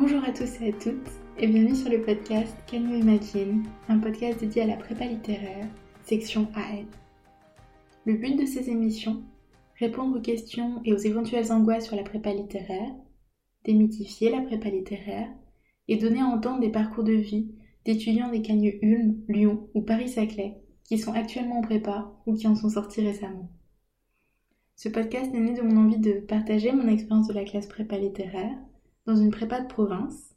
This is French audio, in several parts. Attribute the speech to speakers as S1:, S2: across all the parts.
S1: Bonjour à tous et à toutes et bienvenue sur le podcast Can Imagine, un podcast dédié à la prépa littéraire, section AL. Le but de ces émissions, répondre aux questions et aux éventuelles angoisses sur la prépa littéraire, démythifier la prépa littéraire et donner à entendre des parcours de vie d'étudiants des Cagnes Ulm, Lyon ou Paris-Saclay qui sont actuellement en prépa ou qui en sont sortis récemment. Ce podcast est né de mon envie de partager mon expérience de la classe prépa littéraire dans une prépa de province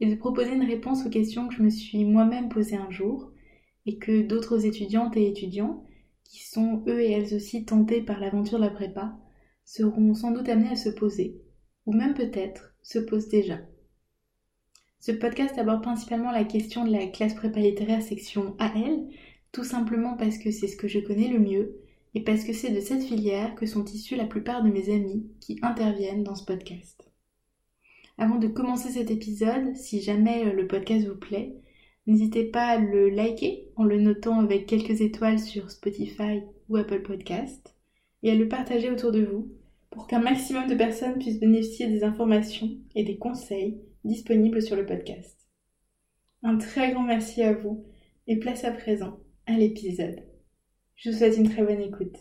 S1: et de proposer une réponse aux questions que je me suis moi-même posées un jour et que d'autres étudiantes et étudiants, qui sont eux et elles aussi tentés par l'aventure de la prépa, seront sans doute amenés à se poser, ou même peut-être se posent déjà. Ce podcast aborde principalement la question de la classe prépa littéraire section AL, tout simplement parce que c'est ce que je connais le mieux et parce que c'est de cette filière que sont issus la plupart de mes amis qui interviennent dans ce podcast. Avant de commencer cet épisode, si jamais euh, le podcast vous plaît, n'hésitez pas à le liker en le notant avec quelques étoiles sur Spotify ou Apple Podcast et à le partager autour de vous pour qu'un maximum de personnes puissent bénéficier des informations et des conseils disponibles sur le podcast. Un très grand merci à vous et place à présent à l'épisode. Je vous souhaite une très bonne écoute.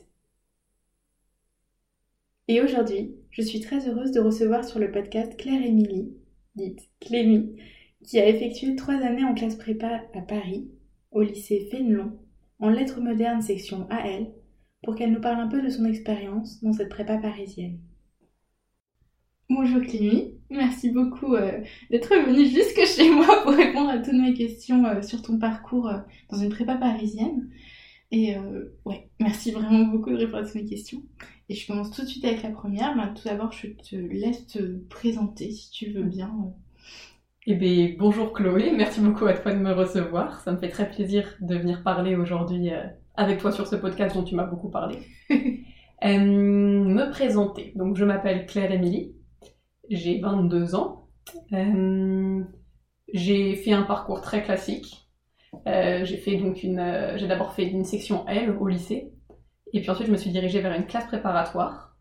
S1: Et aujourd'hui, je suis très heureuse de recevoir sur le podcast Claire Émilie, dite Clémy, qui a effectué trois années en classe prépa à Paris, au lycée Fénelon, en lettres modernes section AL, pour qu'elle nous parle un peu de son expérience dans cette prépa parisienne. Bonjour Clémy, merci beaucoup euh, d'être venue jusque chez moi pour répondre à toutes mes questions euh, sur ton parcours euh, dans une prépa parisienne. Et ouais, merci vraiment beaucoup de répondre à toutes mes questions. Et je commence tout de suite avec la première. Ben, tout d'abord, je te laisse te présenter si tu veux bien.
S2: Eh bien, bonjour Chloé, merci beaucoup à toi de me recevoir. Ça me fait très plaisir de venir parler aujourd'hui euh, avec toi sur ce podcast dont tu m'as beaucoup parlé. euh, me présenter. Donc, je m'appelle Claire Émilie, j'ai 22 ans. Euh, j'ai fait un parcours très classique. Euh, j'ai fait donc une, j'ai d'abord fait une section L au lycée, et puis ensuite, je me suis dirigée vers une classe préparatoire,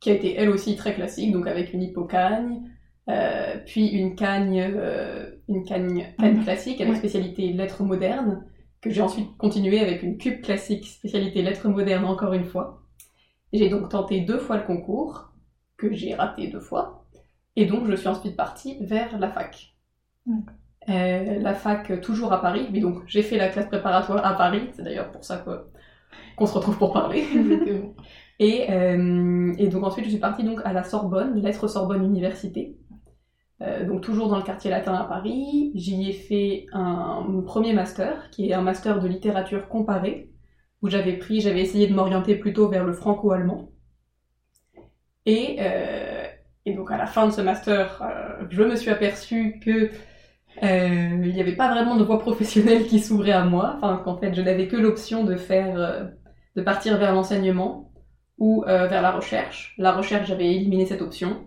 S2: qui a été elle aussi très classique, donc avec une hippocagne, euh, puis une cagne, euh, une cagne, cagne classique avec spécialité lettres modernes, que j'ai ensuite continué avec une cube classique spécialité lettres modernes encore une fois. J'ai donc tenté deux fois le concours, que j'ai raté deux fois, et donc je suis ensuite partie vers la fac. Euh, la fac toujours à Paris, mais donc j'ai fait la classe préparatoire à Paris, c'est d'ailleurs pour ça qu'on se retrouve pour parler. et, euh, et, donc ensuite, je suis partie donc à la Sorbonne, lettres Sorbonne Université. Euh, donc toujours dans le quartier latin à Paris. J'y ai fait un, premier master, qui est un master de littérature comparée, où j'avais pris, j'avais essayé de m'orienter plutôt vers le franco-allemand. Et, euh, et, donc à la fin de ce master, euh, je me suis aperçue que euh, il n'y avait pas vraiment de voie professionnelle qui s'ouvrait à moi, enfin qu'en fait je n'avais que l'option de faire, euh, de partir vers l'enseignement ou euh, vers la recherche. La recherche, j'avais éliminé cette option.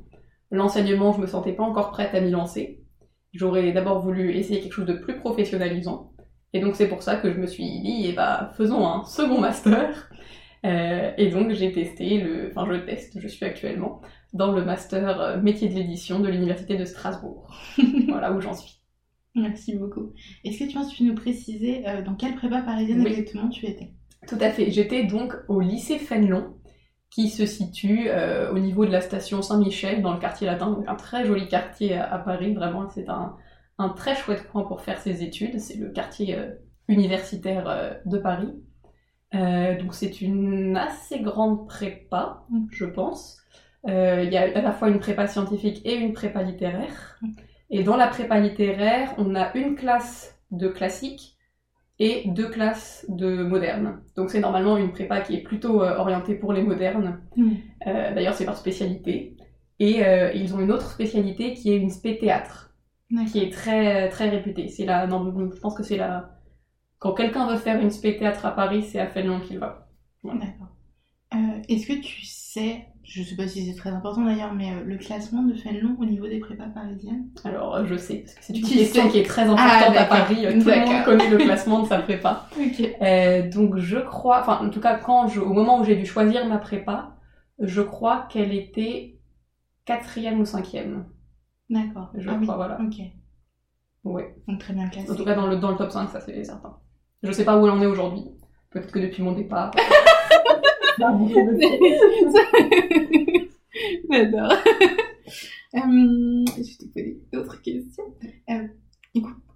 S2: L'enseignement, je me sentais pas encore prête à m'y lancer. J'aurais d'abord voulu essayer quelque chose de plus professionnalisant. Et donc c'est pour ça que je me suis dit, eh bah, faisons un second master. Euh, et donc j'ai testé le, enfin je teste, je suis actuellement dans le master métier de l'édition de l'université de Strasbourg. voilà où j'en suis.
S1: Merci beaucoup. Est-ce que tu penses que tu nous préciser euh, dans quelle prépa parisienne oui. exactement tu étais?
S2: Tout à fait. J'étais donc au lycée Fénelon, qui se situe euh, au niveau de la station Saint-Michel, dans le quartier latin, donc un très joli quartier à, à Paris. Vraiment, c'est un, un, très chouette coin pour faire ses études. C'est le quartier euh, universitaire de Paris. Donc c'est une assez grande prépa, mm. je pense. Il y a à la fois une prépa scientifique et une prépa littéraire. Et dans la prépa littéraire, on a une classe de classique et deux classes de moderne. Donc c'est normalement une prépa qui est plutôt euh, orientée pour les modernes. Mmh. Euh, D'ailleurs, c'est par spécialité. Et euh, ils ont une autre spécialité qui est une spé théâtre, qui est très très réputée. C'est la, non, je pense que c'est la. Quand quelqu'un veut faire une spé théâtre à Paris, c'est à Fénelon qu'il va.
S1: Voilà. D'accord. Est-ce que tu sais je sais pas si c'est très important d'ailleurs, mais euh, le classement de Fénelon au niveau des prépas parisiennes
S2: Alors, euh, je sais, parce que c'est une question qui est très importante ah, à Paris. Tout le monde connaît le classement de sa prépa.
S1: okay.
S2: euh, donc, je crois, enfin, en tout cas, quand je, au moment où j'ai dû choisir ma prépa, je crois qu'elle était quatrième ou cinquième.
S1: D'accord.
S2: Je
S1: ah,
S2: crois,
S1: oui.
S2: voilà.
S1: Ok.
S2: Ouais.
S1: Donc très bien classé.
S2: En tout cas, dans le, dans le top 5, ça c'est certain. Je sais pas où elle en est aujourd'hui. Peut-être que depuis mon départ.
S1: J'adore. Euh, je te poser d'autres questions. Euh,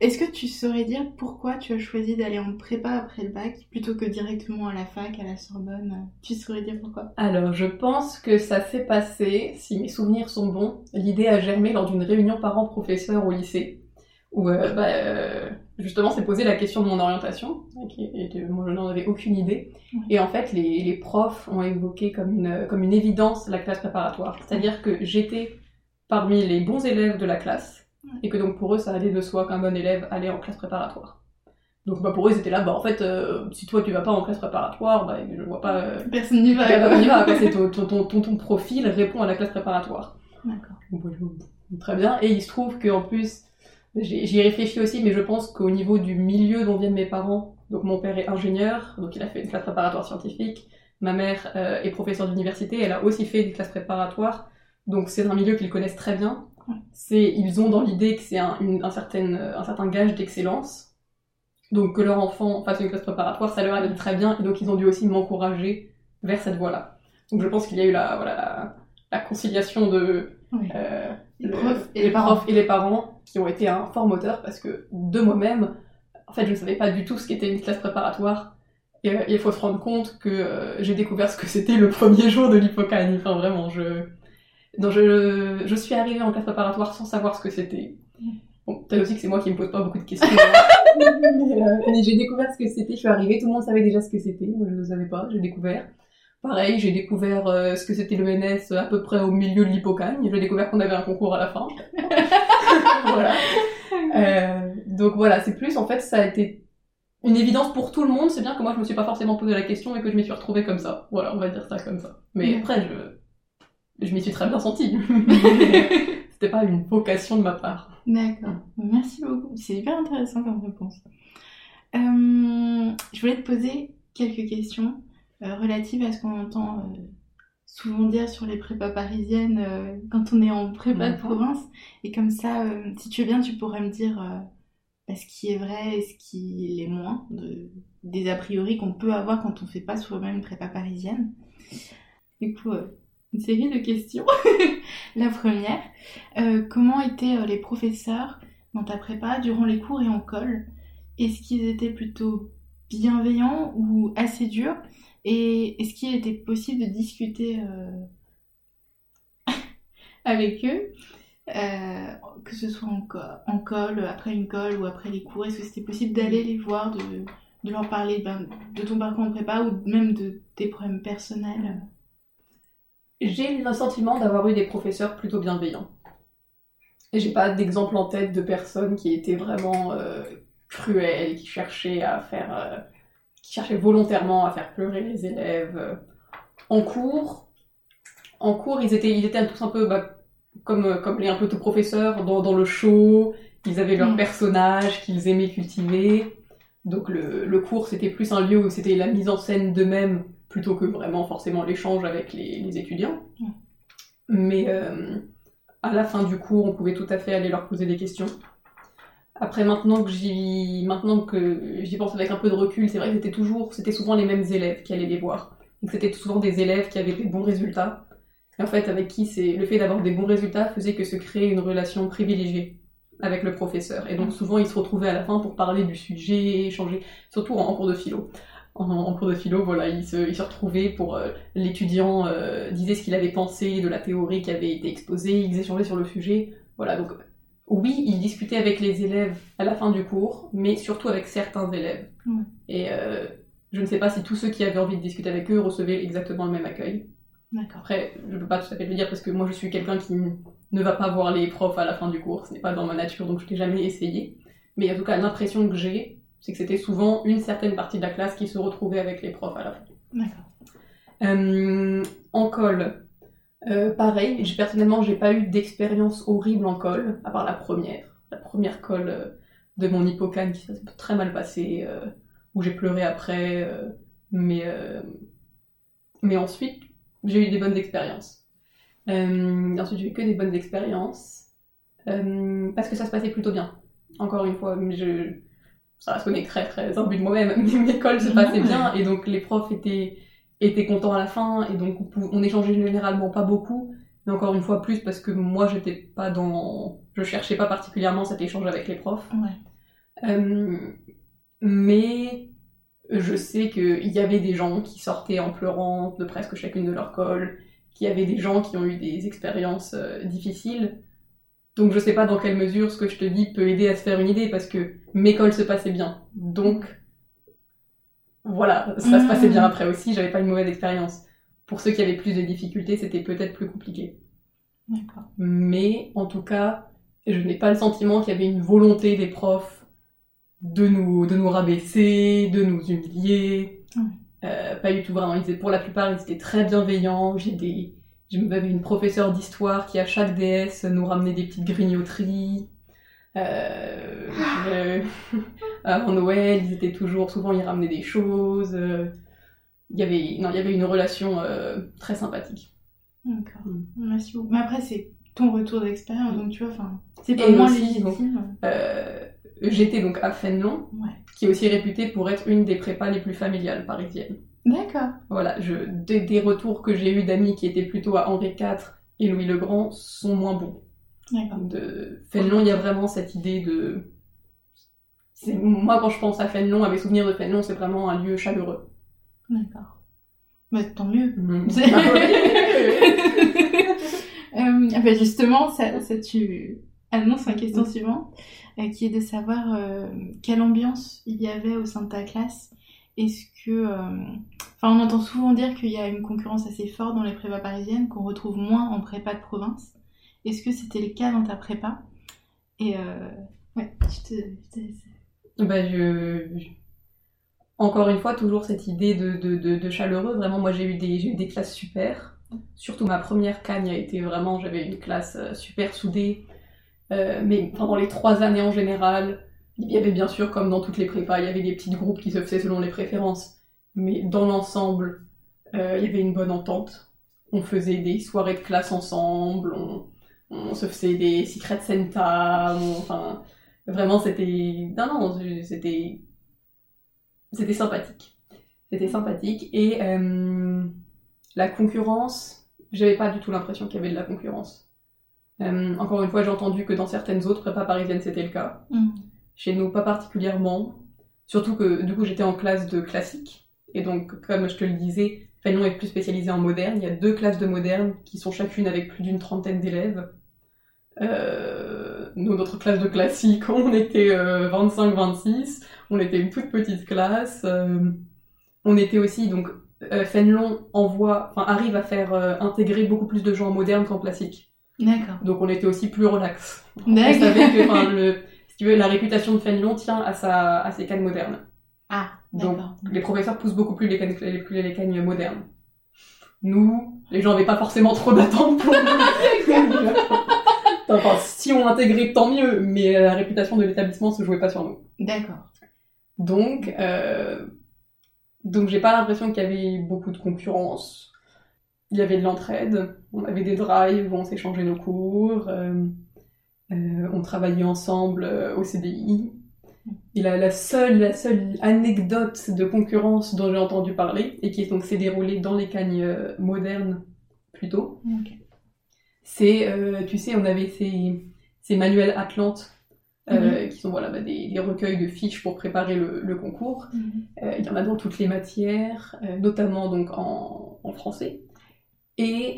S1: Est-ce que tu saurais dire pourquoi tu as choisi d'aller en prépa après le bac plutôt que directement à la fac, à la Sorbonne? Tu saurais dire pourquoi?
S2: Alors, je pense que ça s'est passé, si mes souvenirs sont bons, l'idée a germé lors d'une réunion parents-professeurs au lycée, où euh, bah, euh, justement s'est posé la question de mon orientation, et de, moi je n'en avais aucune idée, et en fait les, les profs ont évoqué comme une, comme une évidence la classe préparatoire, c'est-à-dire que j'étais parmi les bons élèves de la classe, et que donc pour eux ça allait de soi qu'un bon élève allait en classe préparatoire. Donc bah, pour eux c'était là, bah en fait, euh, si toi tu vas pas en classe préparatoire, bah je vois pas... euh,
S1: Personne n'y va.
S2: bah,
S1: quoi.
S2: on y va, ton, ton, ton, profil répond à la classe préparatoire.
S1: D'accord.
S2: Bah, Très bien. Et il se trouve qu'en plus, j'y ai réfléchi aussi, mais je pense qu'au niveau du milieu dont viennent mes parents, donc mon père est ingénieur, donc il a fait une classe préparatoire scientifique, ma mère euh, est professeure d'université, elle a aussi fait des classes préparatoires, donc c'est un milieu qu'ils connaissent très bien. C'est, ils ont dans l'idée que c'est un, une- un, certain, un certain gage d'excellence. Donc que leur enfant fasse une classe préparatoire, ça leur allait très bien, et donc ils ont dû aussi m'encourager vers cette voie-là. Donc je pense qu'il y a eu la, voilà, la, la conciliation de
S1: Oui.
S2: euh,
S1: Les
S2: le-
S1: et
S2: profs et les parents qui ont été un fort moteur parce que de moi-même, en fait, je ne savais pas du tout ce qu'était une classe préparatoire. Et euh, il faut se rendre compte que euh, j'ai découvert ce que c'était le premier jour de l'hypocagne. Enfin, vraiment, je... Donc, je, je suis arrivée en classe préparatoire sans savoir ce que c'était. Bon, peut-être aussi que c'est moi qui me pose pas beaucoup de questions. hein. mais euh, mais j'ai découvert ce que c'était. Je suis arrivée, tout le monde savait déjà ce que c'était. Moi, je ne savais pas, j'ai découvert. Pareil, j'ai découvert euh, ce que c'était le NS à peu près au milieu de l'hypocagne. J'ai découvert qu'on avait un concours à la fin. voilà. Euh, donc voilà, c'est plus en fait ça a été une évidence pour tout le monde. C'est bien que moi je me suis pas forcément posé la question et que je m'y suis retrouvée comme ça. Voilà, on va dire ça comme ça. Mais
S1: Ouais.
S2: après, je, je m'y suis très bien sentie. C'était pas une vocation de ma part.
S1: D'accord. Merci beaucoup. C'est hyper intéressant comme réponse. Euh, je voulais te poser quelques questions euh, relatives à ce qu'on entend euh, souvent dire sur les prépas parisiennes euh, quand on est en prépa de province. Et comme ça, euh, si tu veux bien, tu pourrais me dire euh, bah, ce qui est vrai et ce qui l'est moins, de- des a priori qu'on peut avoir quand on fait pas soi-même une prépa parisienne. Du coup, une série de questions. La première, comment étaient les professeurs dans ta prépa durant les cours et en colle Est-ce qu'ils étaient plutôt bienveillants ou assez durs? Et est-ce qu'il était possible de discuter euh, avec eux euh, que ce soit en, en après une colle ou après les cours, est-ce que c'était possible d'aller les voir, de, leur parler ben, de ton parcours en prépa ou même de tes problèmes personnels?
S2: J'ai le sentiment d'avoir eu des professeurs plutôt bienveillants. Et j'ai pas d'exemple en tête de personnes qui étaient vraiment euh, cruelles, qui cherchaient à faire, qui cherchaient volontairement à faire pleurer les élèves. euh. En cours, en cours, ils étaient, ils étaient tous un peu bah, comme, euh, comme les un peu tout professeurs dans, dans le show. Ils avaient leur
S1: Mm.
S2: personnage qu'ils aimaient cultiver. Donc le, le cours, c'était plus un lieu où c'était la mise en scène d'eux-mêmes plutôt que vraiment forcément l'échange avec les, les étudiants.
S1: Mm.
S2: Mais euh, à la fin du cours, on pouvait tout à fait aller leur poser des questions. Après, maintenant que j'y, maintenant que j'y pense avec un peu de recul, c'est vrai que c'était toujours, c'était souvent les mêmes élèves qui allaient les voir. Donc c'était souvent des élèves qui avaient des bons résultats. En fait, avec qui c'est, le fait d'avoir des bons résultats faisait que se créait une relation privilégiée avec le professeur. Et donc souvent, ils se retrouvaient à la fin pour parler du sujet, échanger, surtout en, cours de philo. En, cours de philo, voilà, ils se, ils se retrouvaient pour euh, l'étudiant euh, disait ce qu'il avait pensé de la théorie qui avait été exposée, ils échangeaient sur le sujet. Voilà, donc oui, ils discutaient avec les élèves à la fin du cours, mais surtout avec certains élèves.
S1: Ouais.
S2: Et euh, je ne sais pas si tous ceux qui avaient envie de discuter avec eux recevaient exactement le même accueil.
S1: D'accord.
S2: Après, je peux pas tout à fait le dire parce que moi je suis quelqu'un qui ne va pas voir les profs à la fin du cours, ce n'est pas dans ma nature donc je l'ai jamais essayé. Mais en tout cas, l'impression que j'ai, c'est que c'était souvent une certaine partie de la classe qui se retrouvait avec les profs à la fin.
S1: D'accord.
S2: Euh, en colle, euh, pareil, personnellement, j'ai pas eu d'expérience horrible en colle, à part la première. La première colle euh, de mon hippocane qui s'est très mal passée, euh, où j'ai pleuré après. euh, mais, euh, mais ensuite, j'ai eu des bonnes expériences. Euh, ensuite, j'ai eu que des bonnes expériences. Euh, parce que ça se passait plutôt bien. Encore une fois, je... ça va sonner très très imbu de moi-même, mais l'école se passait bien et donc les profs étaient, étaient contents à la fin et donc on échangeait généralement pas beaucoup, mais encore une fois plus parce que moi j'étais pas dans. Je cherchais pas particulièrement cet échange avec les profs. Euh, mais je sais qu'il y avait des gens qui sortaient en pleurant de presque chacune de leur colle, qu'il y avait des gens qui ont eu des expériences euh, difficiles. Donc je sais pas dans quelle mesure ce que je te dis peut aider à se faire une idée parce que mes colles se passaient bien. Donc voilà, ça se passait bien mmh. après aussi, j'avais pas une mauvaise expérience. Pour ceux qui avaient plus de difficultés, c'était peut-être plus compliqué.
S1: D'accord.
S2: Mais en tout cas, je n'ai pas le sentiment qu'il y avait une volonté des profs de nous, de nous rabaisser, de nous humilier. Euh, pas du tout vraiment. Ils étaient, pour la plupart, ils étaient très bienveillants. J'ai des, j'avais une professeure d'histoire qui à chaque DS nous ramenait des petites grignoteries. Euh, avant Noël, ils étaient toujours, souvent ils ramenaient des choses. Il y avait, non, il y avait une relation euh, très sympathique.
S1: D'accord. Mm. Merci beaucoup. Mais après, c'est ton retour d'expérience, donc tu vois, enfin, c'est pas moins légitime.
S2: Euh, j'étais donc à Fénelon, qui est aussi réputée pour être une des prépas les plus familiales parisiennes.
S1: D'accord.
S2: Voilà, je, des, retours que j'ai eu d'amis qui étaient plutôt à Henri IV et Louis le Grand sont moins bons. De Fénelon, il y a vraiment cette idée de. Moi, quand je pense à Fénelon, à mes souvenirs de Fénelon, c'est vraiment un lieu chaleureux.
S1: D'accord. Bah, tant mieux.
S2: Mhm.
S1: euh, bah, justement, ça, ça tu annonces la question suivante, euh, qui est de savoir euh, quelle ambiance il y avait au sein de ta classe. Est-ce que... Euh, enfin, on entend souvent dire qu'il y a une concurrence assez forte dans les prépas parisiennes, qu'on retrouve moins en prépa de province. Est-ce que c'était le cas dans ta prépa? Et ouais, je te...
S2: Bah, je, encore une fois, toujours cette idée de, de, chaleureux. Vraiment, moi, j'ai eu, des, eu des classes super. Surtout ma première cagne a été vraiment, j'avais une classe euh, super soudée. Euh, mais pendant les trois années en général, il y avait bien sûr, comme dans toutes les prépas, il y avait des petits groupes qui se faisaient selon les préférences. Mais dans l'ensemble, euh, il y avait une bonne entente. On faisait des soirées de classe ensemble, se faisait des secrets Santa, enfin, vraiment c'était... Non, non, c'était c'était sympathique. C'était sympathique. Et euh, la concurrence, j'avais pas du tout l'impression qu'il y avait de la concurrence. Euh, encore une fois, j'ai entendu que dans certaines autres prépas parisiennes, c'était le cas. Mm. Chez nous, pas particulièrement. Surtout que du coup, j'étais en classe de classique. Et donc, comme je te le disais, Fénelon est plus spécialisé en moderne. Il y a deux classes de moderne qui sont chacune avec plus d'une trentaine d'élèves. Euh, nous, notre classe de classique, on était 25-26 on était une toute petite classe. Euh, on était aussi, donc, euh, Fenlon envoie, enfin, arrive à faire euh, intégrer beaucoup plus de gens modernes qu'en classique.
S1: D'accord.
S2: Donc, on était aussi plus relax. On savait que, enfin, le, si tu veux, la réputation de Fenlon tient à, sa, à ses cannes modernes.
S1: Ah,
S2: Donc, les professeurs poussent beaucoup plus les cannes, les, plus les cannes modernes. Nous, les gens n'avaient pas forcément trop d'attentes pour nous. enfin, si on intégrait, tant mieux, mais la réputation de l'établissement se jouait pas sur nous.
S1: D'accord.
S2: Donc, euh, donc j'ai pas l'impression qu'il y avait beaucoup de concurrence. Il y avait de l'entraide, on avait des drives où on s'échangeait nos cours, euh, euh, on travaillait ensemble euh, au CDI. Et la, la, seule, la seule anecdote de concurrence dont j'ai entendu parler, et qui donc s'est déroulée dans les cagnes modernes plutôt, c'est, tu sais, on avait ces, ces manuels Atlantes euh, mhm. qui sont voilà, bah, des, recueils de fiches pour préparer le, concours. Mhm. Euh, il y en a dans toutes les matières, euh, notamment donc en, en français. Et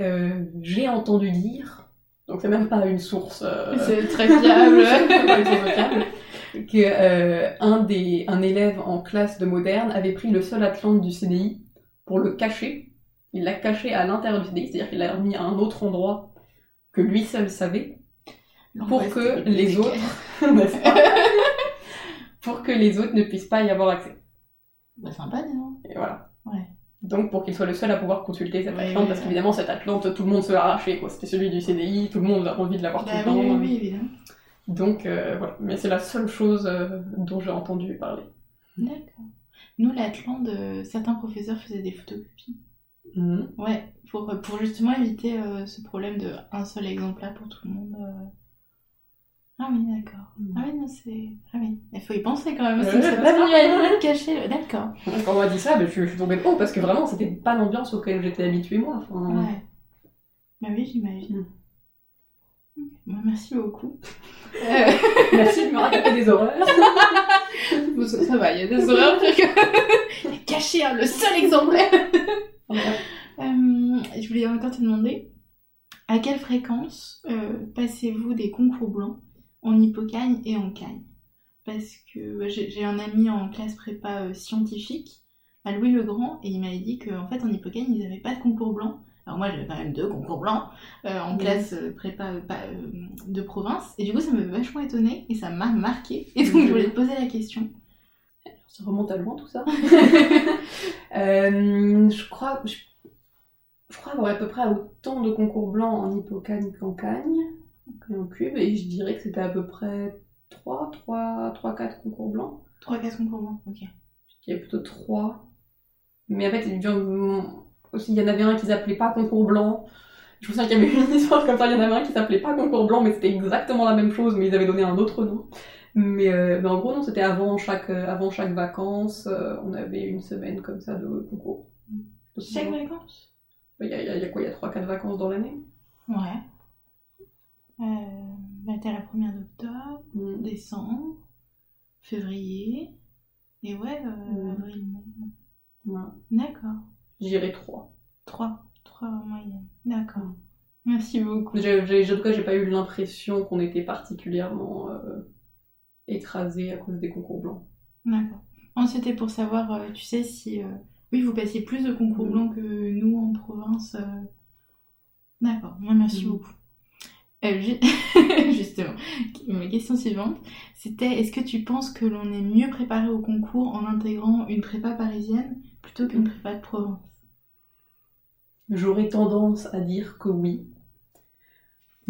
S2: j'ai entendu dire, donc c'est même pas une source...
S1: c'est très fiable
S2: que un, des, un élève en classe de moderne avait pris le seul Atlante du CDI pour le cacher. Il l'a caché à l'intérieur du CDI, c'est-à-dire qu'il l'a remis à un autre endroit que lui seul savait pour que les autres, pour que les autres ne puissent pas y avoir accès.
S1: Bah sympa, non
S2: Et voilà.
S1: Ouais.
S2: Donc pour qu'il soit le seul à pouvoir consulter cette Atlante, parce qu'évidemment cette Atlante, tout le monde se l'a arraché, quoi. C'était celui du CDI, tout le monde a envie de l'avoir
S1: bah,
S2: tout le
S1: oui, temps. Oui, évidemment.
S2: Donc euh, voilà, mais c'est la seule chose euh, dont j'ai entendu parler.
S1: D'accord. Nous, l'Atlante, euh, certains professeurs faisaient des photocopies.
S2: Mhm.
S1: Ouais, pour, pour justement éviter ce problème de un seul exemplaire pour tout le monde. Ah oui, d'accord.
S2: Mm.
S1: Ah oui, non, c'est. Ah oui, il faut y penser quand même. C'est pas venu à de. D'accord.
S2: Quand on m'a dit ça, ben, je, je suis tombée de haut parce que vraiment, c'était pas l'ambiance auquel j'étais habituée moi. Enfin,
S1: Ouais. Bah oui, j'imagine.
S2: Mm.
S1: Bah, merci beaucoup. Euh,
S2: Merci de me raconter des horreurs.
S1: bon, ça, ça va, il y a des horreurs. Caché, hein, le seul exemplaire. Euh, je voulais encore te demander, à quelle fréquence euh, passez-vous des concours blancs en hippocagne et en cagne Parce que bah, j'ai un ami en classe prépa euh, scientifique à Louis le Grand et il m'avait dit qu'en fait en hippocagne ils n'avaient pas de concours blanc. Alors moi j'avais quand même deux concours blancs euh, en classe euh, prépa euh, de province et du coup ça m'avait vachement étonnée et ça m'a marqué et donc je voulais te poser la question.
S2: Ça remonte à loin tout ça. Euh, je crois, je, je crois avoir à peu près autant de concours blancs en hippocagne qu'en cagne, en cube, et je dirais que c'était à peu près 3, 3, 3, 4 concours blancs.
S1: 3-4 concours blancs, ok.
S2: Je dirais plutôt 3. Mais en fait, il y en- il avait un qu'ils appelaient pas concours blanc. Je me souviens qu'il y avait une histoire comme ça, il y en avait un qui s'appelait pas concours blanc, mais c'était exactement la même chose, mais ils avaient donné un autre nom. Mais, euh, mais en gros, non, c'était avant chaque, euh, avant chaque vacances, euh, on avait une semaine comme ça de concours.
S1: Chaque vacances
S2: Il y a, il y a- il y a quoi Il y a 3-4 vacances dans l'année?
S1: Ouais. Euh, bah, t'as la première d'octobre,
S2: Mm.
S1: décembre, février, et ouais, euh,
S2: Mm.
S1: avril, mai.
S2: Voilà.
S1: D'accord.
S2: J'irais 3.
S1: 3. 3 en moyenne. D'accord.
S2: Mm.
S1: Merci beaucoup.
S2: J'ai- j'ai- En tout cas, j'ai pas eu l'impression qu'on était particulièrement euh, écrasé à cause des concours blancs.
S1: D'accord. C'était pour savoir, euh, tu sais, si. euh, Oui, vous passiez plus de concours
S2: Mm.
S1: blancs que nous en province. euh. D'accord. Merci
S2: Mm.
S1: beaucoup. Ju- Justement, ma question suivante, c'était est-ce que tu penses que l'on est mieux préparé au concours en intégrant une prépa parisienne plutôt qu'une prépa de province?
S2: J'aurais tendance à dire que oui.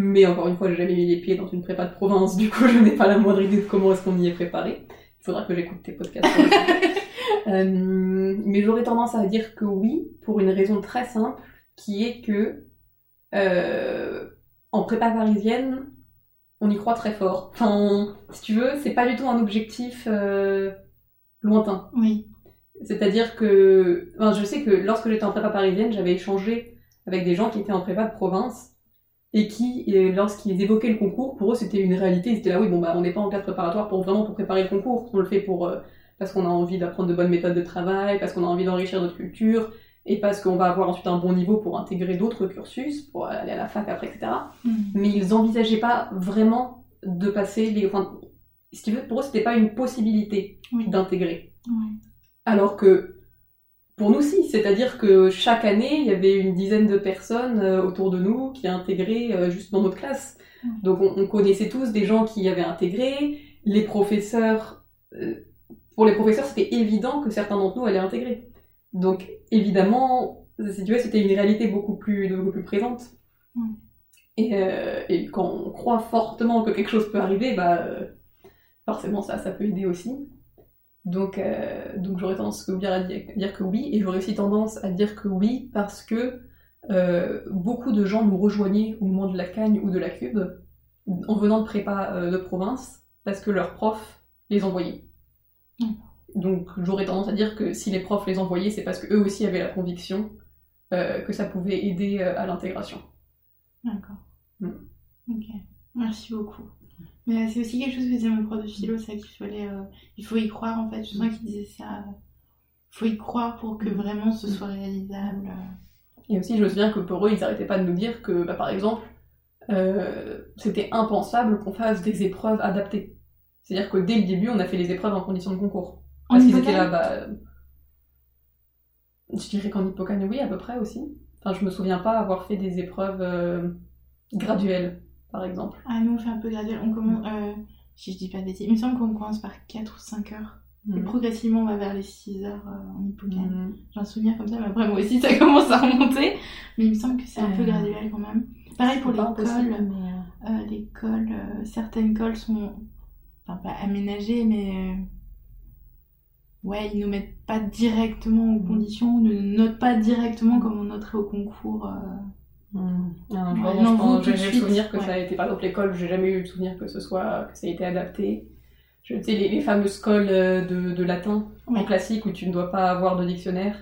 S2: Mais encore une fois, j'ai jamais mis les pieds dans une prépa de province, du coup, je n'ai pas la moindre idée de comment est-ce qu'on y est préparé. Il faudra que j'écoute tes podcasts. Euh, mais j'aurais tendance à dire que oui, pour une raison très simple, qui est que euh, en prépa parisienne, on y croit très fort. Enfin, si tu veux, c'est pas du tout un objectif euh, lointain.
S1: Oui.
S2: C'est-à-dire que, enfin, je sais que lorsque j'étais en prépa parisienne, j'avais échangé avec des gens qui étaient en prépa de province et qui, et lorsqu'ils évoquaient le concours, pour eux c'était une réalité. Ils étaient là, oui, bon bah on n'est pas en classe préparatoire pour vraiment pour préparer le concours, on le fait pour euh, parce qu'on a envie d'apprendre de bonnes méthodes de travail, parce qu'on a envie d'enrichir notre culture et parce qu'on va avoir ensuite un bon niveau pour intégrer d'autres cursus, pour aller à la fac après, etc.
S1: Mm.
S2: Mais ils envisageaient pas vraiment de passer les, enfin, si tu veux, pour eux c'était pas une possibilité
S1: Oui.
S2: d'intégrer. Alors que pour nous, si. C'est-à-dire que chaque année, il y avait une dizaine de personnes euh, autour de nous qui intégraient euh, juste dans notre classe.
S1: Ouais.
S2: Donc on, on connaissait tous des gens qui avaient intégré. Les professeurs, euh, pour les professeurs, c'était évident que certains d'entre nous allaient intégrer. Donc évidemment, c'était une réalité beaucoup plus, beaucoup plus présente.
S1: Ouais.
S2: Et, euh, et quand on croit fortement que quelque chose peut arriver, bah forcément ça, ça peut aider aussi. Donc, euh, donc j'aurais tendance à dire, à dire, dire que oui, et j'aurais aussi tendance à dire que oui parce que euh, beaucoup de gens nous rejoignaient au moment de la cagne ou de la cube en venant de prépa euh, de province parce que leurs profs les envoyaient. Donc j'aurais tendance à dire que si les profs les envoyaient, c'est parce qu'eux aussi avaient la conviction que ça pouvait aider à l'intégration.
S1: D'accord.
S2: Mm.
S1: Ok. Merci beaucoup. Mais c'est aussi quelque chose que disait mon prof de philo, ça qu'il fallait, euh, il faut y croire en fait. Je sens qu'il disait ça. Il faut y croire pour que vraiment ce soit réalisable.
S2: Et aussi, je me souviens que pour eux, ils arrêtaient pas de nous dire que, bah, par exemple, euh, c'était impensable qu'on fasse des épreuves adaptées. C'est-à-dire que dès le début, on a fait les épreuves en conditions de concours.
S1: En
S2: Parce qu'ils étaient là, bah. Je dirais qu'en hippocagne, oui, à peu près aussi. Enfin, je me souviens pas avoir fait des épreuves euh, graduelles, par exemple.
S1: Ah, nous on fait un peu graduel. On commence, euh, si je dis pas de bêtises, il me semble qu'on commence par 4 ou 5 heures. Et
S2: Mhm.
S1: progressivement on va vers les 6 heures euh, en hippocagne.
S2: Mhm.
S1: J'ai un souvenir comme ça, mais après moi aussi ça commence à remonter. Mais il me semble que c'est un peu
S2: Euh,
S1: graduel quand même. Pareil pour l'école.
S2: mais, euh,
S1: certaines cols sont, enfin pas aménagées, mais ouais, ils nous mettent pas directement aux conditions, ou ne notent pas directement comme on noterait au concours. euh.
S2: Non,
S1: Ouais,
S2: vraiment,
S1: non,
S2: pense-
S1: tout
S2: j'ai le souvenir que ça a
S1: ouais.
S2: été, par exemple, l'école, j'ai jamais eu le souvenir que ce soit, que ça a été adapté. Je sais, les, les fameuses cols euh, de, de latin en classique où tu ne dois pas avoir de dictionnaire,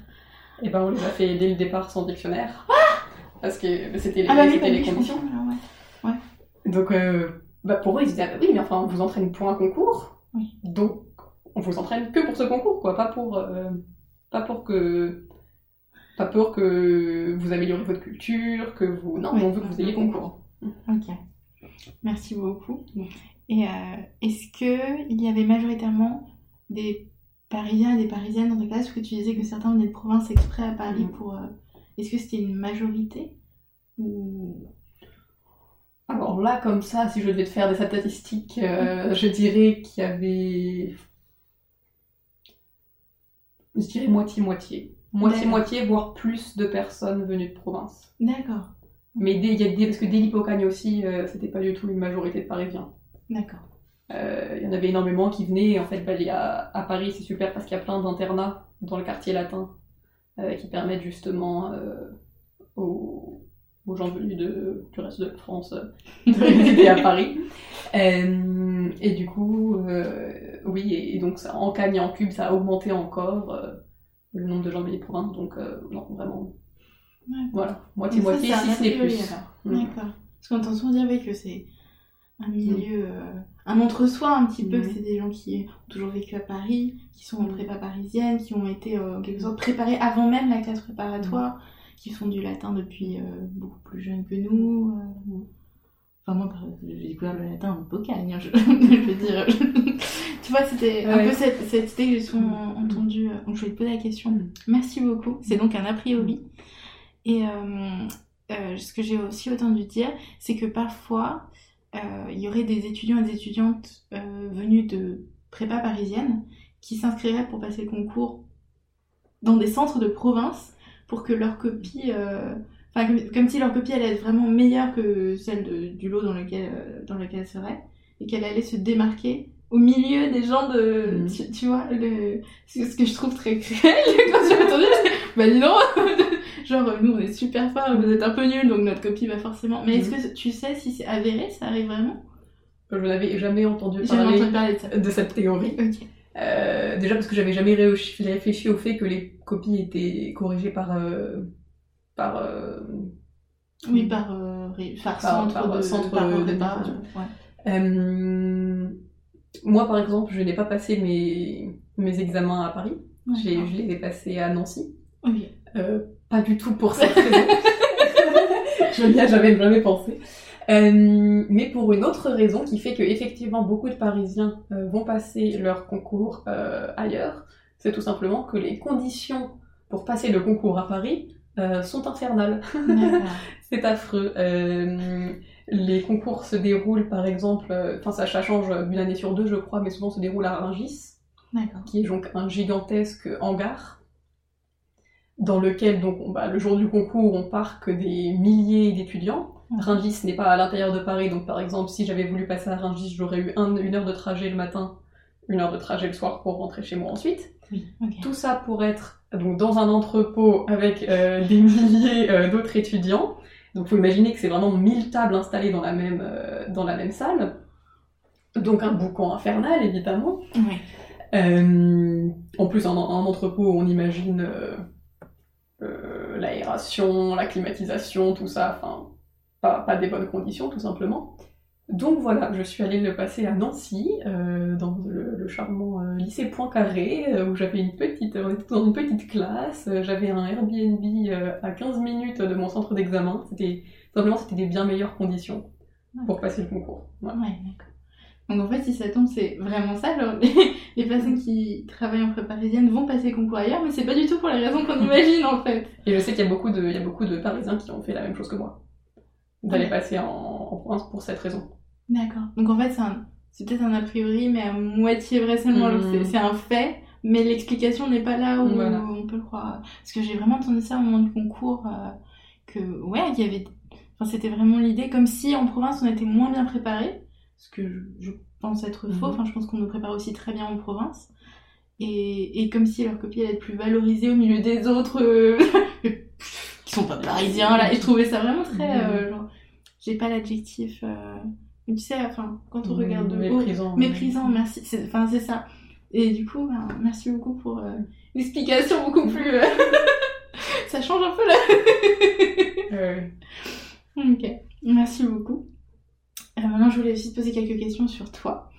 S2: et ben on les a fait dès le départ sans dictionnaire. Parce que c'était les,
S1: Ah bah oui,
S2: les conditions.
S1: ouais.
S2: Donc, euh, bah pour eux, ils disaient, ah bah oui, mais enfin, on vous entraîne pour un concours,
S1: Oui.
S2: donc on vous entraîne que pour ce concours, quoi, pas pour, euh, pas pour que, pas pour que vous améliorez votre culture, que vous, non,
S1: Oui.
S2: on veut que vous ayez concours.
S1: Ok. Merci beaucoup. Et euh, est-ce que il y avait majoritairement des Parisiens et des Parisiennes dans ta classe Parce que tu disais que certains venaient de province exprès à Paris
S2: Mhm.
S1: pour. euh, Est-ce que c'était une majorité ou...
S2: Alors là, comme ça, si je devais te faire des statistiques, euh, je dirais qu'il y avait, je dirais moitié-moitié. Moitié-moitié, voire plus de personnes venues de province.
S1: D'accord,
S2: Mais il y a des, parce que dès l'Hippocagne aussi, euh, c'était pas du tout une majorité de Parisiens.
S1: d'accord.
S2: Euh, Il y en avait énormément qui venaient. En fait, bah, il y a- à Paris, c'est super parce qu'il y a plein d'internats dans le quartier latin euh, qui permettent justement aux, aux gens venus de, du reste de la France de résider à Paris. Et du coup, oui, et, et donc ça, en Cagne et en Cube, ça a augmenté encore le nombre de gens de province. Donc, euh, non, vraiment, voilà, moitié-moitié, si
S1: c'est
S2: ce n'est plus. Mm.
S1: D'accord. Parce qu'on entend souvent dire oui, que c'est un milieu, euh, un entre-soi un petit peu, que c'est des gens qui ont toujours vécu à Paris, qui sont en prépa parisienne, qui ont été euh, en quelque sorte préparés avant même la classe préparatoire, qui font du latin depuis euh, beaucoup plus jeunes que nous. Enfin, moi, j'ai découvert le latin en Bocagne, hein, je, je veux dire. tu vois, c'était un peu cette, cette idée que j'ai souvent
S2: Mhm.
S1: entendue. euh, Donc, je vais te poser la question. Merci beaucoup. C'est donc un a priori. Et euh, euh, ce que j'ai aussi entendu dire, c'est que parfois, euh, il y aurait des étudiants et des étudiantes venus de prépa parisienne qui s'inscriraient pour passer le concours dans des centres de province pour que leur copie, enfin comme, comme si leur copie allait être vraiment meilleure que celle de- du lot dans lequel, euh, dans lequel elle serait et qu'elle allait se démarquer au milieu des gens de,
S2: Mhm.
S1: tu, tu vois, le, ce que je trouve très cruel quand j'ai entendu, bah dis donc, genre nous on est super forts, vous êtes un peu nuls donc notre copie va forcément. Mais est-ce que tu sais si c'est avéré, ça arrive vraiment?
S2: Je n'avais jamais entendu parler
S1: entendu parler de ça.
S2: de cette théorie. Euh, déjà parce que j'avais jamais réfléchi au fait que les copies étaient corrigées par euh, par euh,
S1: Oui, par, euh, ré- par
S2: Par-
S1: centre
S2: par
S1: de
S2: centre
S1: par
S2: de diffusion.
S1: ouais.
S2: euh, moi par exemple je n'ai pas passé mes mes examens à Paris j'ai je les ai passés à Nancy. Euh, pas du tout pour cette raison je n'y ai jamais jamais pensé Euh, mais pour une autre raison qui fait que effectivement beaucoup de Parisiens euh, vont passer leur concours euh, ailleurs, c'est tout simplement que les conditions pour passer le concours à Paris euh, sont infernales. C'est affreux. Euh, les concours se déroulent par exemple, euh, enfin ça, ça change d'une année sur deux je crois, mais souvent se déroule à Rungis, qui est donc un gigantesque hangar dans lequel donc on- bah, le jour du concours on parque des milliers d'étudiants.
S1: Mhm.
S2: Rungis n'est pas à l'intérieur de Paris, donc par exemple, si j'avais voulu passer à Rungis, j'aurais eu un- une heure de trajet le matin, une heure de trajet le soir pour rentrer chez moi ensuite.
S1: Oui.
S2: Tout ça pour être donc dans un entrepôt avec euh, des milliers euh, d'autres étudiants. Donc faut imaginer que c'est vraiment 1000 tables installées dans la même, euh, dans la même salle. Donc un boucan infernal, évidemment. En plus, en, en entrepôt, on imagine l'aération, la climatisation, tout ça, enfin, pas, pas des bonnes conditions, tout simplement. Donc voilà, je suis allée le passer à Nancy, euh, dans le, le charmant euh, lycée Poincaré, euh, où j'avais une petite, on était dans une petite classe, euh, j'avais un Airbnb à 15 minutes de mon centre d'examen, c'était, simplement, c'était des bien meilleures conditions pour passer le concours.
S1: Ouais, d'accord. Donc en fait, si ça tombe, c'est vraiment ça. Genre, les, les personnes qui travaillent en prépa parisienne vont passer concours ailleurs, mais c'est pas du tout pour les raisons qu'on imagine en fait.
S2: Et je sais qu'il y a beaucoup de, il y a beaucoup de Parisiens qui ont fait la même chose que moi. D'aller
S1: Ouais.
S2: passer en, en province pour cette raison.
S1: D'accord. Donc en fait, c'est peut-être un a priori, mais à moitié vrai seulement.
S2: Mhm.
S1: c'est- un fait, mais l'explication n'est pas là où
S2: Voilà.
S1: on peut le croire. Parce que j'ai vraiment entendu ça au moment du concours, euh, que ouais, il y avait. Enfin, c'était vraiment l'idée, comme si en province on était moins bien préparé, ce que je, je pense être faux.
S2: Mhm.
S1: Enfin, je pense qu'on nous prépare aussi très bien en province. Et, et comme si leur copie allait être plus valorisée au milieu des autres. euh, qui sont pas parisiens là. Et je trouvais ça vraiment très.
S2: Mhm.
S1: euh, genre, j'ai pas l'adjectif. Mais tu sais, enfin, quand on regarde de haut.
S2: méprisant.
S1: Méprisant, merci. C'est- Enfin, c'est ça. Et du coup, ben, merci beaucoup pour euh, l'explication beaucoup plus. euh, ça change un peu là.
S2: Euh,
S1: ok, merci beaucoup. Euh, maintenant, je voulais aussi te poser quelques questions sur toi,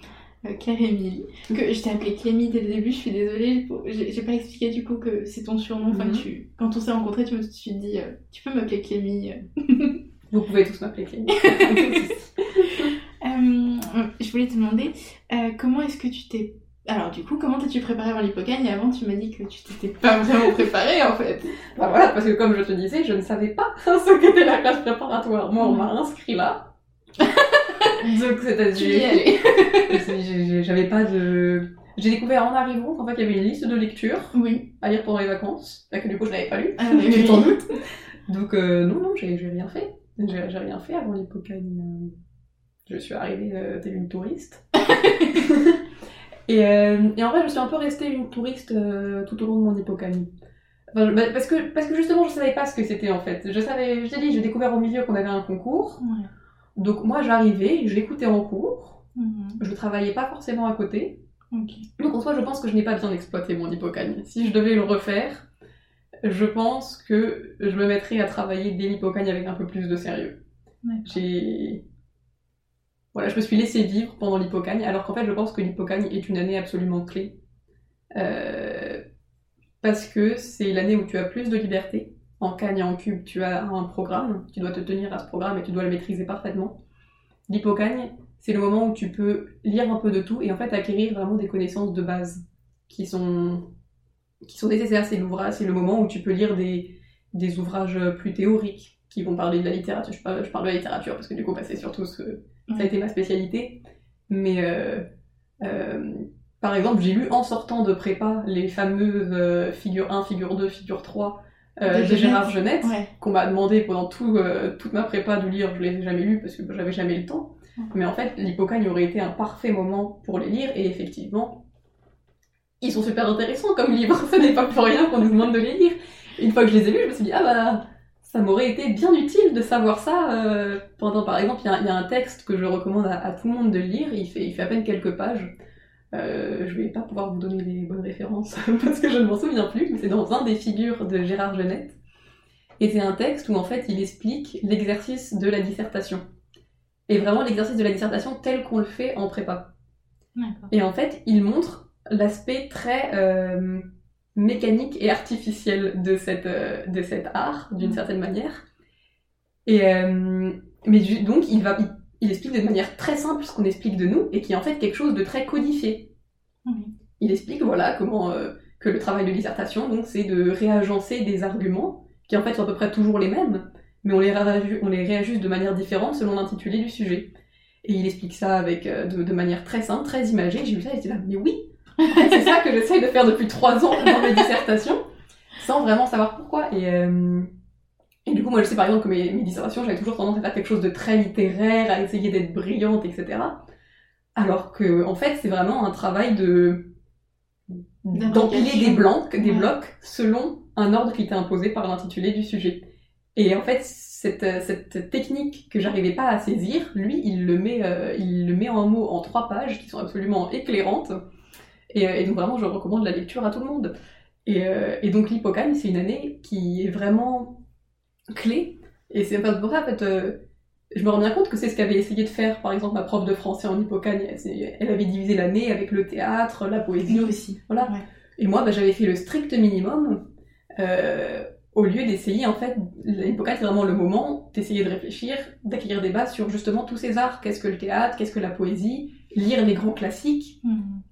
S1: Claire Émilie. Que je t'ai appelée Clémy dès le début, je suis désolée. J'ai j'ai pas expliqué du coup que c'est ton surnom. Enfin,
S2: Mhm.
S1: tu, quand on s'est rencontrés, tu me suis dit, tu peux m'appeler Clémy.
S2: Vous pouvez tous m'appeler Clémy.
S1: Euh, je voulais te demander, euh, comment est-ce que tu t'es. Alors, du coup, comment t'es-tu préparée avant l'hypocagne Et avant, tu m'as dit que tu t'étais pas vraiment préparée en fait.
S2: Bah voilà, parce que comme je te disais, je ne savais pas ce qu'était la classe préparatoire. Moi, on m'a inscrit là. Donc,
S1: Tu
S2: c'est-à-dire. J'avais pas de. J'ai découvert en arrivant qu'en fait, il y avait une liste de lectures
S1: Oui.
S2: à lire pendant les vacances. Là, que du coup, je n'avais pas lu.
S1: Ah, oui, oui.
S2: Sans doute. Donc, euh, non, non, j'ai rien fait. J'ai rien fait avant l'hypocagne. Je suis arrivée euh, telle une touriste. et, euh, et en vrai, je suis un peu restée une touriste euh, tout au long de mon. Enfin, je- bah, parce, que, parce que justement, je savais pas ce que c'était en fait. Je savais, je t'ai dit, j'ai découvert au milieu qu'on avait un concours.
S1: Ouais.
S2: Donc, moi, j'arrivais, je l'écoutais en cours.
S1: Mhm.
S2: Je travaillais pas forcément à côté. Donc en soi, je pense que je n'ai pas bien exploité mon hypocagne. Si je devais le refaire, je pense que je me mettrais à travailler dès l'hypocagne avec un peu plus de sérieux. J'ai... Voilà, je me suis laissée vivre pendant l'hypocagne, alors qu'en fait, je pense que l'hypocagne est une année absolument clé. Euh, Parce que c'est l'année où tu as plus de liberté. En cagne et en cube, tu as un programme, tu dois te tenir à ce programme et tu dois le maîtriser parfaitement. L'hypocagne, c'est le moment où tu peux lire un peu de tout et en fait acquérir vraiment des connaissances de base qui sont, qui sont nécessaires. C'est l'ouvrage, c'est le moment où tu peux lire des, des ouvrages plus théoriques qui vont parler de la littérature. Je parle, de la littérature parce que du coup, bah, c'est surtout ce, ça a été ma spécialité. Mais euh, euh, par exemple, j'ai lu en sortant de prépa les fameuses euh, figure 1, figure 2, figure 3 euh,
S1: De.
S2: Gérard Genette
S1: Ouais.
S2: qu'on m'a demandé pendant tout, toute ma prépa de lire, je les ai jamais lus parce que j'avais jamais le temps. Mais en fait, l'hypocagne aurait été un parfait moment pour les lire et effectivement, ils sont super intéressants comme livres. Ce n'est pas pour rien qu'on nous demande de les lire. Une fois que je les ai lus, je me suis dit, ah bah, ça m'aurait été bien utile de savoir ça. euh, pendant, par exemple, il y, a- il y a un texte que je recommande à, à tout le monde de lire, il fait, il fait à peine quelques pages. Euh, je vais pas pouvoir vous donner les bonnes références parce que je ne m'en souviens plus, mais c'est dans un des figures de Gérard Genette. Et c'est un texte où en fait il explique l'exercice de la dissertation. Et vraiment l'exercice de la dissertation tel qu'on le fait en prépa. Et en fait, il montre l'aspect très euh, mécanique et artificiel de, cette, euh, de cet art, d'une
S1: Mhm.
S2: certaine manière. Et, euh, mais donc, il, va, il, il explique de manière très simple ce qu'on explique de nous, et qui est en fait quelque chose de très codifié.
S1: Oui.
S2: Il explique, voilà, comment euh, que le travail de dissertation, donc, c'est de réagencer des arguments, qui en fait sont à peu près toujours les mêmes, mais on les, réaju- on les réajuste de manière différente selon l'intitulé du sujet. Et il explique ça avec, de, de manière très simple, très imagée. J'ai vu ça et j'étais là, mais oui, c'est ça que j'essaye de faire depuis trois ans dans mes dissertations, sans vraiment savoir pourquoi. Et, euh, et du coup, moi, je sais par exemple que mes, mes dissertations, j'avais toujours tendance à faire quelque chose de très littéraire, à essayer d'être brillante, etc. Alors que, en fait, c'est vraiment un travail de d'empiler des blocs, des
S1: Ouais.
S2: blocs selon un ordre qui était imposé par l'intitulé du sujet. Et en fait, cette, cette technique que j'arrivais pas à saisir, lui, il le met, euh, il le met en mots en trois pages qui sont absolument éclairantes. Et, euh, et donc vraiment, je recommande la lecture à tout le monde. Et, euh, et donc l'hypocagne, c'est une année qui est vraiment clé. Et c'est enfin, pour ça, en fait, euh, je me rends bien compte que c'est ce qu'avait essayé de faire, par exemple, ma prof de français en hypocagne. Elle, avait divisé l'année avec le théâtre, la poésie,
S1: Nous aussi.
S2: voilà.
S1: Ouais.
S2: Et moi, bah, j'avais fait le strict minimum, euh, au lieu d'essayer, en fait, l'hypocagne, c'est vraiment le moment d'essayer de réfléchir, d'acquérir des bases sur justement tous ces arts. Qu'est-ce que le théâtre, qu'est-ce que la poésie, lire les grands classiques,
S1: Mhm.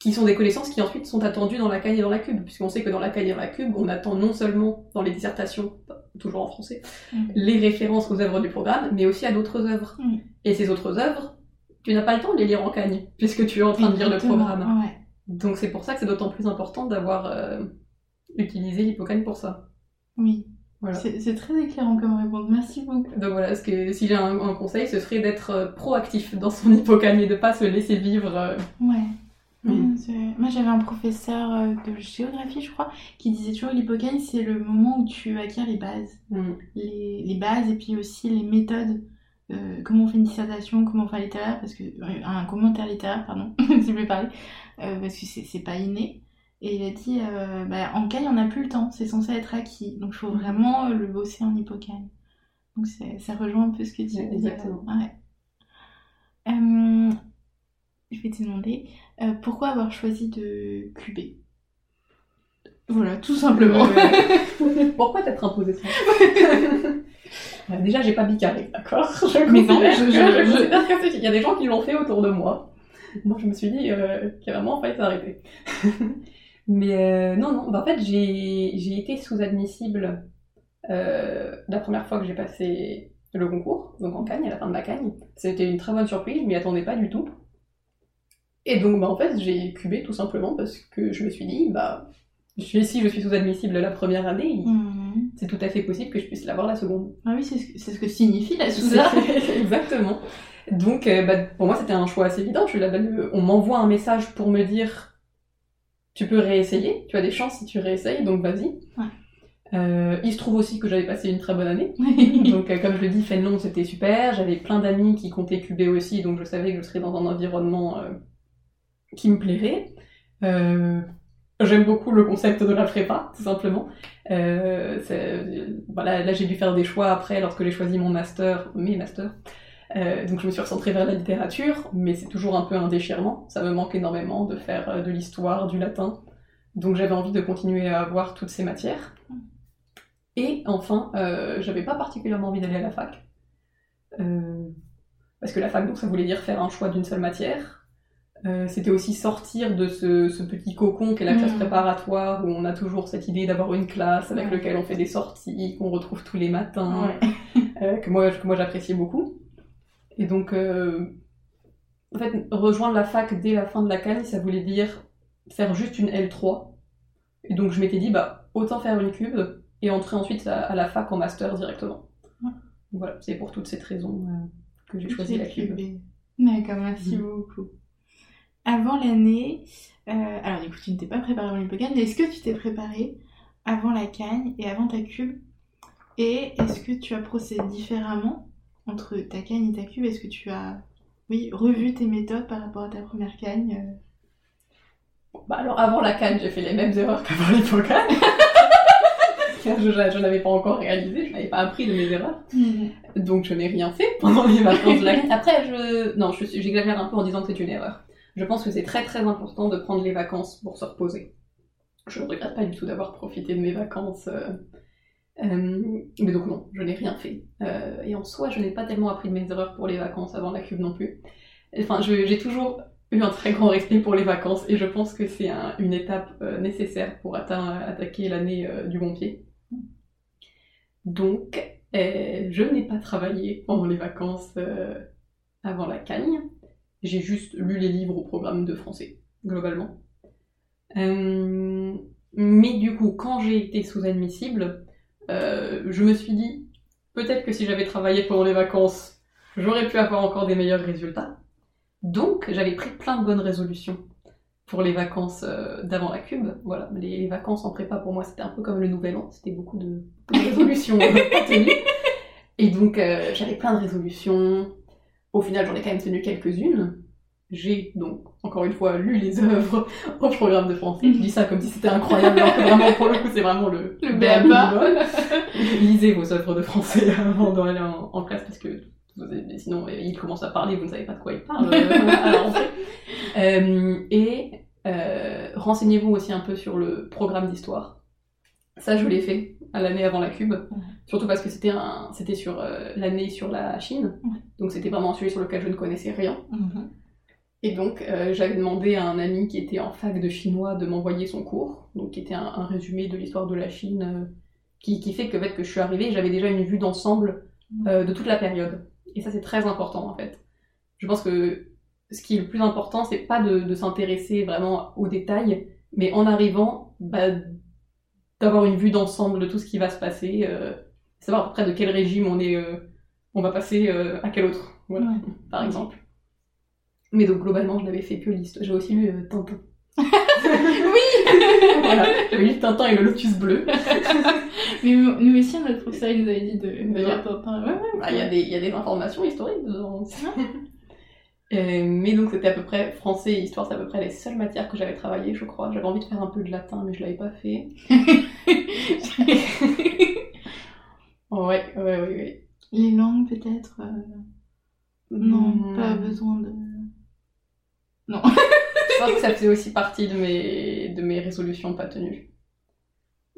S2: Qui sont des connaissances qui ensuite sont attendues dans la cagne et dans la cube, puisqu'on sait que dans la cagne et dans la cube, on attend non seulement dans les dissertations, toujours en français,
S1: Mhm.
S2: les références aux œuvres du programme, mais aussi à d'autres œuvres.
S1: Mhm.
S2: Et ces autres œuvres, tu n'as pas le temps de les lire en cagne, puisque tu es en train de lire le programme.
S1: Ouais.
S2: Donc c'est pour ça que c'est d'autant plus important d'avoir euh, utilisé l'hypocagne pour ça.
S1: Oui.
S2: Voilà.
S1: C'est très éclairant comme réponse. Merci beaucoup.
S2: Donc voilà, ce que, si j'ai un, un conseil, ce serait d'être euh, proactif dans son hypocagne et de pas se laisser vivre. euh.
S1: Ouais. Mm. Moi, j'avais un professeur euh, de géographie, je crois, qui disait toujours l'hippocampe, c'est le moment où tu acquiers les bases.
S2: Mm.
S1: Les, les bases et puis aussi les méthodes. Euh, comment on fait une dissertation, comment on fait un littéraire, parce que euh, un commentaire littéraire, pardon, si je parler, euh, parce que c'est pas inné. Et il a dit, bah, en cas, il n'y en a plus le temps, c'est censé être acquis, donc il faut vraiment euh, le bosser en hippocampe. Donc ça rejoint un peu ce que tu
S2: Ouais,
S1: dis.
S2: exactement.
S1: Ouais. Je vais te demander euh, pourquoi avoir choisi de cuber? Voilà, tout simplement.
S2: Pourquoi t'être imposé ça? Déjà, j'ai pas bicarré, d'accord? Je
S1: Mais non, je- je-
S2: je c'est- Il y a des gens qui l'ont fait autour de moi. Moi, je me suis dit euh, qu'il y a vraiment fallait s'arrêter. Mais euh, non, non, bah, en fait, j'ai j'ai été sous-admissible euh, la première fois que j'ai passé le concours, donc en Cagne, à la fin de ma Cagne. C'était une très bonne surprise, je m'y attendais pas du tout. Et donc, bah, en fait, j'ai cubé tout simplement parce que je me suis dit, bah, je suis, si je suis sous-admissible la première année,
S1: Mhm.
S2: c'est tout à fait possible que je puisse l'avoir la seconde.
S1: Ah oui, c'est ce, ce que signifie la.
S2: C'est- Exactement. Donc, euh, bah, pour moi, c'était un choix assez évident. Je suis là, bah, le- on m'envoie un message pour me dire tu peux réessayer, tu as des chances si tu réessayes, donc vas-y.
S1: Ouais.
S2: Euh, il se trouve aussi que j'avais passé une très bonne année. donc, euh, comme je le dis, Fénelon, c'était super. J'avais plein d'amis qui comptaient QB aussi, donc je savais que je serais dans un environnement qui me plairait. Euh, J'aime beaucoup le concept de la prépa, tout simplement. Euh, voilà, là, j'ai dû faire des choix après lorsque j'ai choisi mon master, mes masters. Euh, donc je me suis recentrée vers la littérature, mais c'est toujours un peu un déchirement. Ça me manque énormément de faire de l'histoire, du latin. Donc j'avais envie de continuer à avoir toutes ces matières. Et enfin, euh, j'avais pas particulièrement envie d'aller à la fac. Parce que la fac, donc ça voulait dire faire un choix d'une seule matière. Euh, C'était aussi sortir de ce, ce petit cocon qu'est la classe
S1: Mhm.
S2: préparatoire, où on a toujours cette idée d'avoir une classe avec
S1: Ouais.
S2: laquelle on fait des sorties, qu'on retrouve tous les matins,
S1: Ouais.
S2: euh, que moi, que moi j'appréciais beaucoup. Et donc, euh, en fait, rejoindre la fac dès la fin de la canne, ça voulait dire faire juste une L3. Et donc, je m'étais dit, bah, autant faire une cube et entrer ensuite à, à la fac en master directement.
S1: Ouais.
S2: Voilà, c'est pour toutes cette raisons que j'ai choisi la cube.
S1: D'accord, merci
S2: Mhm.
S1: beaucoup. Avant l'année, euh, alors du coup tu ne t'es pas préparé avant l'hippocampe, mais est-ce que tu t'es préparé avant la cagne et avant ta cube? Et est-ce que tu as procédé différemment entre ta cagne et ta cube? Est-ce que tu as oui, revu tes méthodes par rapport à ta première cagne euh?
S2: Bah alors, avant la canne, j'ai fait les mêmes erreurs qu'avant l'hippocampe. je, je n'avais pas encore réalisé, je n'avais pas appris de mes erreurs. Donc je n'ai rien fait pendant les vacances de la canne. Après, je... Non, je j'exagère un peu en disant que c'est une erreur. Je pense que c'est très très important de prendre les vacances pour se reposer. Je ne regrette pas du tout d'avoir profité de mes vacances. euh, euh, Mais donc non, je n'ai rien fait. Euh, Et en soi, je n'ai pas tellement appris de mes erreurs pour les vacances avant la cube non plus. Enfin, j'ai toujours eu un très grand respect pour les vacances et je pense que c'est un- une étape nécessaire pour attaquer l'année du bon pied. Donc, je n'ai pas travaillé pendant les vacances avant la cagne. J'ai juste lu les livres au programme de français, globalement. Euh, mais du coup, quand j'ai été sous-admissible, euh, je me suis dit, peut-être que si j'avais travaillé pendant les vacances, j'aurais pu avoir encore des meilleurs résultats. Donc, j'avais pris plein de bonnes résolutions pour les vacances euh, d'avant la cube. Voilà, les, vacances en prépa pour moi c'était un peu comme le nouvel an, c'était beaucoup de, de résolutions pas. Et donc j'avais plein de résolutions. Au final j'en ai quand même tenu quelques-unes. J'ai donc encore une fois lu les œuvres au programme de français. Je dis ça comme si c'était incroyable, alors que vraiment pour le coup c'est vraiment le,
S1: Le béaba.
S2: Lisez vos œuvres de français avant d'aller en, en classe parce que sinon euh, il commence à parler, vous ne savez pas de quoi il parle euh. Euh, et euh, renseignez-vous aussi un peu sur le programme d'histoire. Ça, je l'ai fait à l'année avant la cube, surtout parce que c'était un, c'était sur euh, l'année sur la Chine,
S1: Ouais.
S2: donc c'était vraiment un sujet sur lequel je ne connaissais rien.
S1: Mhm.
S2: Et donc, euh, j'avais demandé à un ami qui était en fac de chinois de m'envoyer son cours, donc qui était un, un résumé de l'histoire de la Chine, euh, qui, qui fait que, en fait, que je suis arrivée, j'avais déjà une vue d'ensemble euh, de toute la période. Et ça, c'est très important, en fait. Je pense que ce qui est le plus important, c'est pas de, de s'intéresser vraiment aux détails, mais en arrivant, bah, d'avoir une vue d'ensemble de tout ce qui va se passer, euh, savoir à peu près de quel régime on est, euh, on va passer euh, à quel autre, voilà,
S1: Ouais.
S2: par exemple. Mais donc globalement, je n'avais fait que l'histoire. J'ai aussi lu Tintin.
S1: oui
S2: voilà, j'avais lu Tintin et le Lotus bleu.
S1: Mais nous aussi, notre professeur il nous avait dit de,
S2: Ouais.
S1: Ouais,
S2: y, a des- il y a des informations historiques dedans. Euh, mais donc c'était à peu près français et histoire, c'est à peu près les seules matières que j'avais travaillées, je crois. J'avais envie de faire un peu de latin, mais je l'avais pas fait. Ouais, ouais, ouais, ouais.
S1: Les langues, peut-être. euh, Non,
S2: Hmm.
S1: pas besoin de.
S2: Je pense que ça faisait aussi partie de mes, de mes résolutions pas tenues.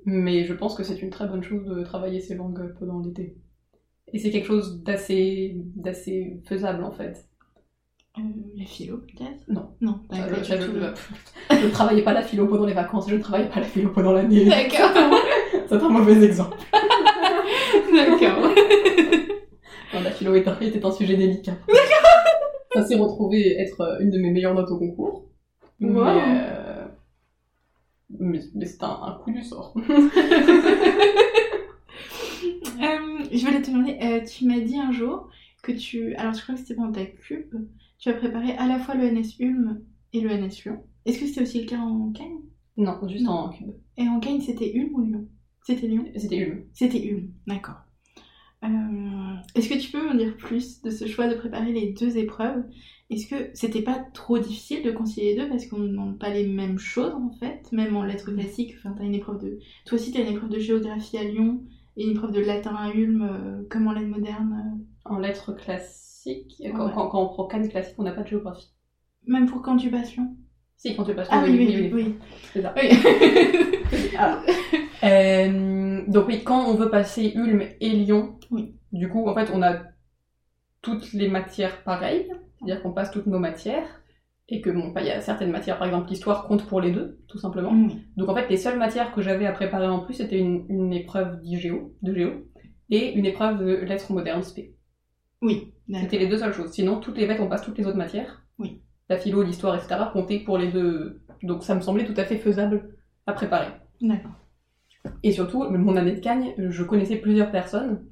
S2: Mais je pense que c'est une très bonne chose de travailler ces langues pendant l'été. Et c'est quelque chose d'assez, d'assez faisable en fait.
S1: Euh, la philo, peut-être?
S2: Non.
S1: Non, d'accord.
S2: je, ne travaillais pas la philo pendant les vacances, je ne travaillais pas la philo pendant l'année.
S1: D'accord,
S2: C'est un mauvais exemple.
S1: d'accord.
S2: La philo est un- était un sujet délicat. Ça s'est retrouvé être euh, une de mes meilleures notes au concours. Mais,
S1: Wow.
S2: euh, mais, mais c'est un, un coup du sort.
S1: Je voulais te demander, tu m'as dit un jour que tu. Alors, je crois que c'était pendant ta cube, tu as préparé à la fois le NS Ulm et le NS Lyon. Est-ce que c'était aussi le cas en Cagne?
S2: Non, juste
S1: Non.
S2: en cube.
S1: Et en Cagne, c'était Ulm ou Lyon C'était Lyon
S2: C'était Ulm.
S1: C'était Ulm, d'accord. Euh, Est-ce que tu peux me dire plus de ce choix de préparer les deux épreuves? Est-ce que c'était pas trop difficile de concilier les deux? Parce qu'on ne demande pas les mêmes choses en fait, même en lettres classiques Enfin, t'as une épreuve de, toi aussi t'as une épreuve de géographie à Lyon et une épreuve de latin à Ulm, euh, comme en lettres modernes.
S2: En lettres classiques, quand,
S1: Ouais.
S2: quand, quand on prend Cannes classique, on n'a pas de géographie.
S1: Même pour quand tu passes Lyon
S2: Si, quand tu passes
S1: Ah oui, oui, oui.
S2: oui.
S1: oui.
S2: C'est ça.
S1: Oui.
S2: Alors, euh, donc oui, quand on veut passer Ulm et Lyon,
S1: Oui.
S2: du coup, en fait, on a toutes les matières pareilles, c'est-à-dire qu'on passe toutes nos matières, et que bon, il y a certaines matières, par exemple l'histoire compte pour les deux, tout simplement.
S1: Oui.
S2: Donc en fait, les seules matières que j'avais à préparer en plus, c'était une, une épreuve d'IGO, de géo, et une épreuve de lettres modernes SP.
S1: Oui.
S2: C'était les deux seules choses. Sinon, toutes les bêtes, on passe toutes les autres matières.
S1: Oui.
S2: La philo, l'histoire, etc. comptaient pour les deux. Donc ça me semblait tout à fait faisable à préparer.
S1: D'accord.
S2: Et surtout, mon année de Cagne, je connaissais plusieurs personnes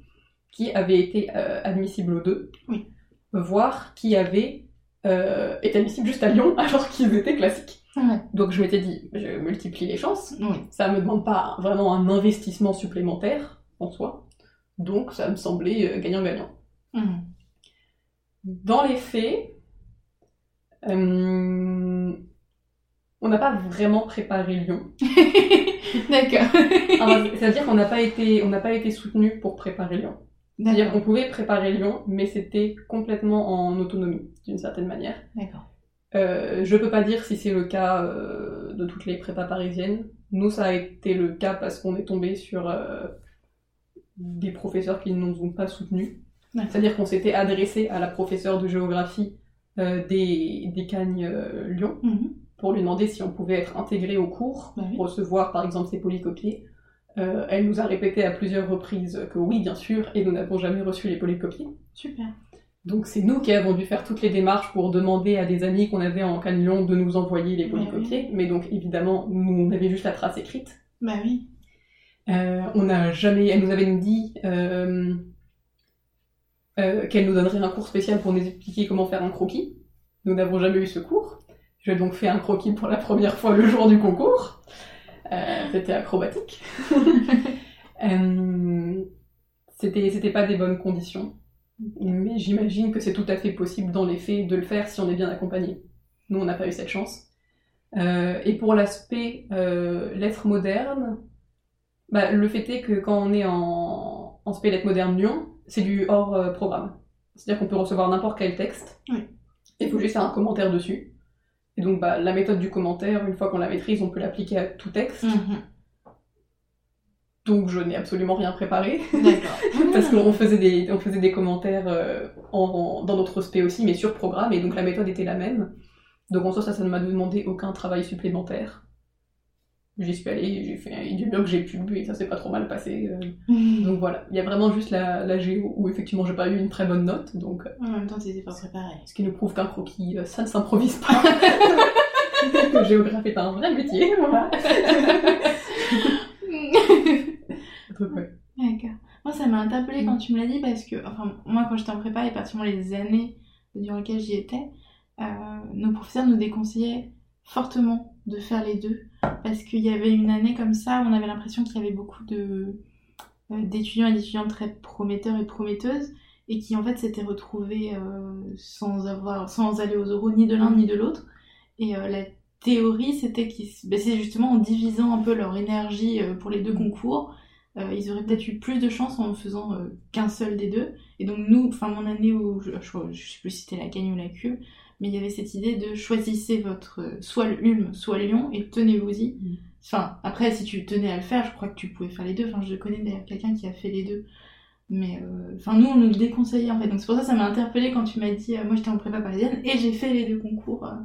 S2: qui avaient été euh, admissibles aux deux,
S1: Oui.
S2: voire qui avaient euh, été admissibles juste à Lyon alors qu'ils étaient classiques.
S1: Ouais.
S2: Donc je m'étais dit, je multiplie les chances,
S1: Oui.
S2: ça me demande pas vraiment un investissement supplémentaire en soi, donc ça me semblait euh, gagnant-gagnant.
S1: Mhm.
S2: Dans les faits, euh, on n'a pas vraiment préparé Lyon.
S1: D'accord.
S2: Alors, C'est-à-dire qu'on n'a pas été, on n'a pas été soutenu pour préparer Lyon. C'est-à-dire qu'on pouvait préparer Lyon, mais c'était complètement en autonomie, d'une certaine manière.
S1: D'accord.
S2: Euh, je peux pas dire si c'est le cas euh, de toutes les prépas parisiennes. Nous, ça a été le cas parce qu'on est tombé sur euh, des professeurs qui ne nous ont pas soutenus. C'est-à-dire qu'on s'était adressé à la professeure de géographie euh, des, des Cagnes euh, Lyon
S1: Mhm.
S2: pour lui demander si on pouvait être intégré au cours,
S1: Bah oui.
S2: recevoir par exemple ses polycopiés. Euh, elle nous a répété à plusieurs reprises que oui, bien sûr, et nous n'avons jamais reçu les polycopiés.
S1: Super.
S2: Donc c'est nous qui avons dû faire toutes les démarches pour demander à des amis qu'on avait en Cannes Lyon de nous envoyer les
S1: Ouais,
S2: polycopiés. Mais donc évidemment, nous on avait juste la trace écrite.
S1: Bah oui.
S2: Euh, on n'a jamais, elle nous avait dit euh, qu'elle nous donnerait un cours spécial pour nous expliquer comment faire un croquis. Nous n'avons jamais eu ce cours. J'ai donc fait un croquis pour la première fois le jour du concours. Euh, c'était acrobatique. Euh, c'était, c'était pas des bonnes conditions. Mais j'imagine que c'est tout à fait possible dans les faits de le faire si on est bien accompagné. Nous, on n'a pas eu cette chance. Euh, et pour l'aspect lettres modernes, bah, le fait est que quand on est en, en spé lettres modernes Lyon, c'est du hors euh, programme. C'est-à-dire qu'on peut recevoir n'importe quel texte.
S1: Oui.
S2: Et il faut juste faire un commentaire dessus. Et donc, bah, la méthode du commentaire, une fois qu'on la maîtrise, on peut l'appliquer à tout texte.
S1: Mhm.
S2: Donc, je n'ai absolument rien préparé.
S1: D'accord.
S2: Parce qu'on faisait des, on faisait des commentaires euh, en- en- dans notre spé aussi, mais sur programme, et donc la méthode était la même. Donc en soi, ça, ça ne m'a demandé aucun travail supplémentaire. J'y suis allée, j'ai fait du mieux que j'ai pu, et ça s'est pas trop mal passé. euh. Donc voilà, il y a vraiment juste la, la géo où effectivement j'ai pas eu une très bonne note, donc euh,
S1: En même temps, t'étais pas préparé.
S2: ce qui nous prouve qu'un croquis, euh, ça ne s'improvise pas. que géographe est un vrai métier, voilà. Donc, ouais.
S1: D'accord. Moi, ça m'a interpellée quand tu me l'as dit parce que, enfin, moi, quand j'étais en prépa, et particulièrement les années durant lesquelles j'y étais, euh, nos professeurs nous déconseillaient fortement de faire les deux parce qu'il y avait une année comme ça où on avait l'impression qu'il y avait beaucoup de euh, d'étudiants et d'étudiantes très prometteurs et prometteuses et qui en fait s'étaient retrouvés euh, sans avoir sans aller aux oraux ni de l'un ni de l'autre. Et euh, la théorie c'était qu'ils ben, c'est justement en divisant un peu leur énergie pour les deux concours ils auraient peut-être eu plus de chance en faisant qu'un seul des deux. Et donc nous enfin mon année où je, je, je sais plus si c'était la Cagne ou la Cube mais il y avait cette idée de choisissez votre euh, soit le Ulm soit Lyon et tenez-vous-y
S2: Mm.
S1: Enfin, après, si tu tenais à le faire, je crois que tu pouvais faire les deux. Enfin, je connais d'ailleurs quelqu'un qui a fait les deux. Mais, euh, enfin, nous, on nous le déconseillait en fait. Donc, c'est pour ça que ça m'a interpellée quand tu m'as dit, euh, moi j'étais en prépa parisienne et j'ai fait les deux concours. euh.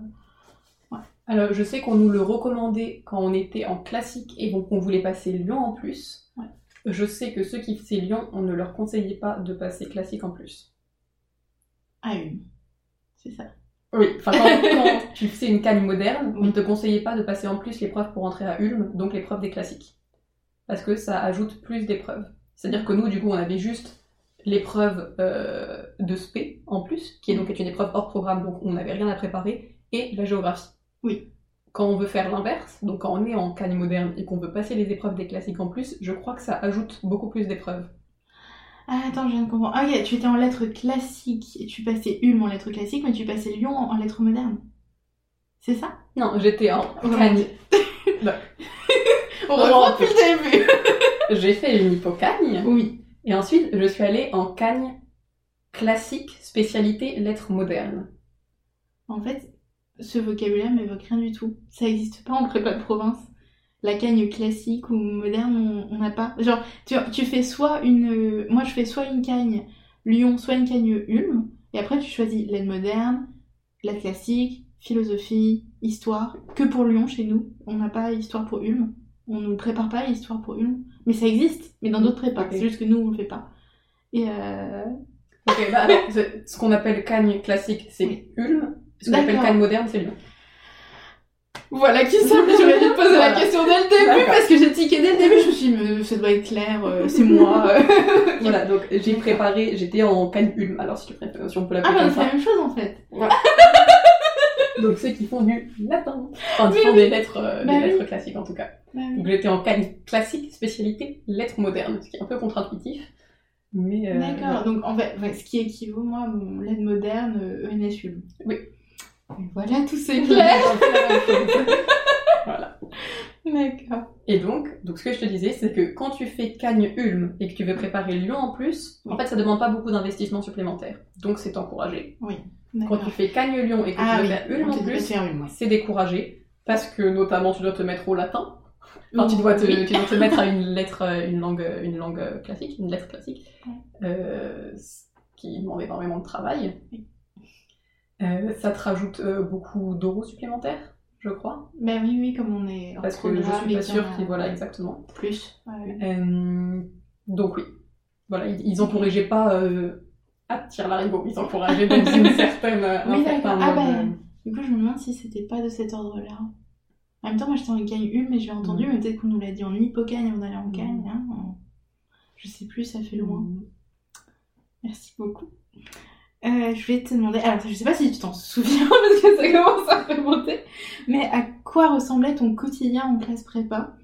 S2: Alors, je sais qu'on nous le recommandait quand on était en classique et donc on voulait passer Lyon en plus.
S1: Ouais.
S2: Je sais que ceux qui faisaient Lyon, on ne leur conseillait pas de passer classique en plus.
S1: à une. C'est ça.
S2: Oui, enfin, quand, quand tu faisais une canne moderne, on ne te conseillait pas de passer en plus l'épreuve pour entrer à Ulm, donc l'épreuve des classiques. Parce que ça ajoute plus d'épreuves. C'est-à-dire que nous, du coup, on avait juste l'épreuve euh, de spé en plus, qui est donc une épreuve hors programme, donc on n'avait rien à préparer, et la géographie.
S1: Oui.
S2: Quand on veut faire l'inverse, donc quand on est en canne moderne et qu'on veut passer les épreuves des classiques en plus, je crois que ça ajoute beaucoup plus d'épreuves.
S1: Ah, attends, je viens de comprendre. Ah, ok, tu étais en lettres classiques et tu passais Ulm en lettres classiques, mais tu passais Lyon en, en lettres modernes. C'est ça?
S2: Non, j'étais en. Non.
S1: On reprend depuis le début.
S2: J'ai fait une hypocagne.
S1: Oui.
S2: Et ensuite, je suis allée en Cagne classique, spécialité lettres modernes.
S1: En fait, ce vocabulaire m'évoque rien du tout. Ça n'existe pas en prépa de province. La cagne classique ou moderne, on- n'a pas. Genre, tu, tu fais soit une. euh, Moi, je fais soit une cagne Lyon, soit une cagne Ulm. Et après, tu choisis l'aide moderne, la classique, philosophie, histoire. Que pour Lyon, chez nous. On n'a pas histoire pour Ulm. On ne nous prépare pas histoire pour Ulm. Mais ça existe, mais dans d'autres prépas. C'est juste que nous, on le fait pas. Et euh...
S2: Ok, bah alors, ce qu'on appelle Cagne classique, c'est. Ulm. Ce qu'on appelle. Cagne moderne, c'est Lyon.
S1: Voilà qui simple, j'aurais dû te poser
S2: Voilà.
S1: la question dès le début parce que j'ai tiqué dès le début, je me suis dit, mais ça doit être clair, euh, c'est moi.
S2: Voilà, donc j'ai préparé, j'étais en Cagne Ulm, alors si tu préfères, si on peut
S1: Ah,
S2: l'appeler
S1: bah
S2: comme
S1: c'est la
S2: ça.
S1: même chose en fait.
S2: Donc ceux qui font du latin. Enfin, qui font des lettres, euh,
S1: Bah
S2: des
S1: oui.
S2: lettres classiques en tout cas.
S1: Bah.
S2: Donc j'étais en Cagne classique, spécialité lettres modernes, ce qui est un peu contre-intuitif. Mais. euh,
S1: D'accord, donc en fait, ouais, ce qui équivaut, moi, à mon l'aide moderne, ENS Ulm.
S2: Oui.
S1: Et Voilà, tout c'est
S2: voilà.
S1: D'accord.
S2: Et donc, donc ce que je te disais, c'est que quand tu fais Cagne Ulm et que tu veux préparer Lyon en plus, en
S1: Oui.
S2: fait, ça demande pas beaucoup d'investissement supplémentaire. Donc c'est encouragé. Quand
S1: D'accord.
S2: tu fais Cagne Lyon et que
S1: Ah
S2: tu veux
S1: oui,
S2: faire Ulm en plus, c'est découragé parce que notamment tu dois te mettre au latin. Enfin, tu dois te,
S1: oui.
S2: tu dois te mettre à une lettre, une langue, une langue classique, une lettre classique, euh, ce qui demande énormément de travail.
S1: Oui.
S2: Euh, ça te rajoute euh, beaucoup d'euros supplémentaires, je crois,
S1: Bah oui, oui, comme on est en
S2: parce que je suis pas
S1: qu'il y en
S2: sûre
S1: a
S2: qu'ils voilà exactement.
S1: Plus. Ouais, ouais.
S2: Euh, donc oui, voilà, ils, ils encourageaient pas euh, à tirer l'arigot, ils encourageaient dans une certaine,
S1: Oui, d'accord. Ah bah,
S2: euh,
S1: Du coup, je me demande si c'était pas de cet ordre-là. En même temps, moi j'étais en Cagne Ulm, mais j'ai entendu,
S2: Mm.
S1: mais peut-être qu'on nous l'a dit en Hippocagne avant d'aller en Cagne.
S2: Mm.
S1: hein. Je sais plus, ça fait loin.
S2: Mm.
S1: Merci beaucoup. Euh, je vais te demander, alors je sais pas si tu t'en souviens parce que ça commence à remonter, mais à quoi ressemblait ton quotidien en classe prépa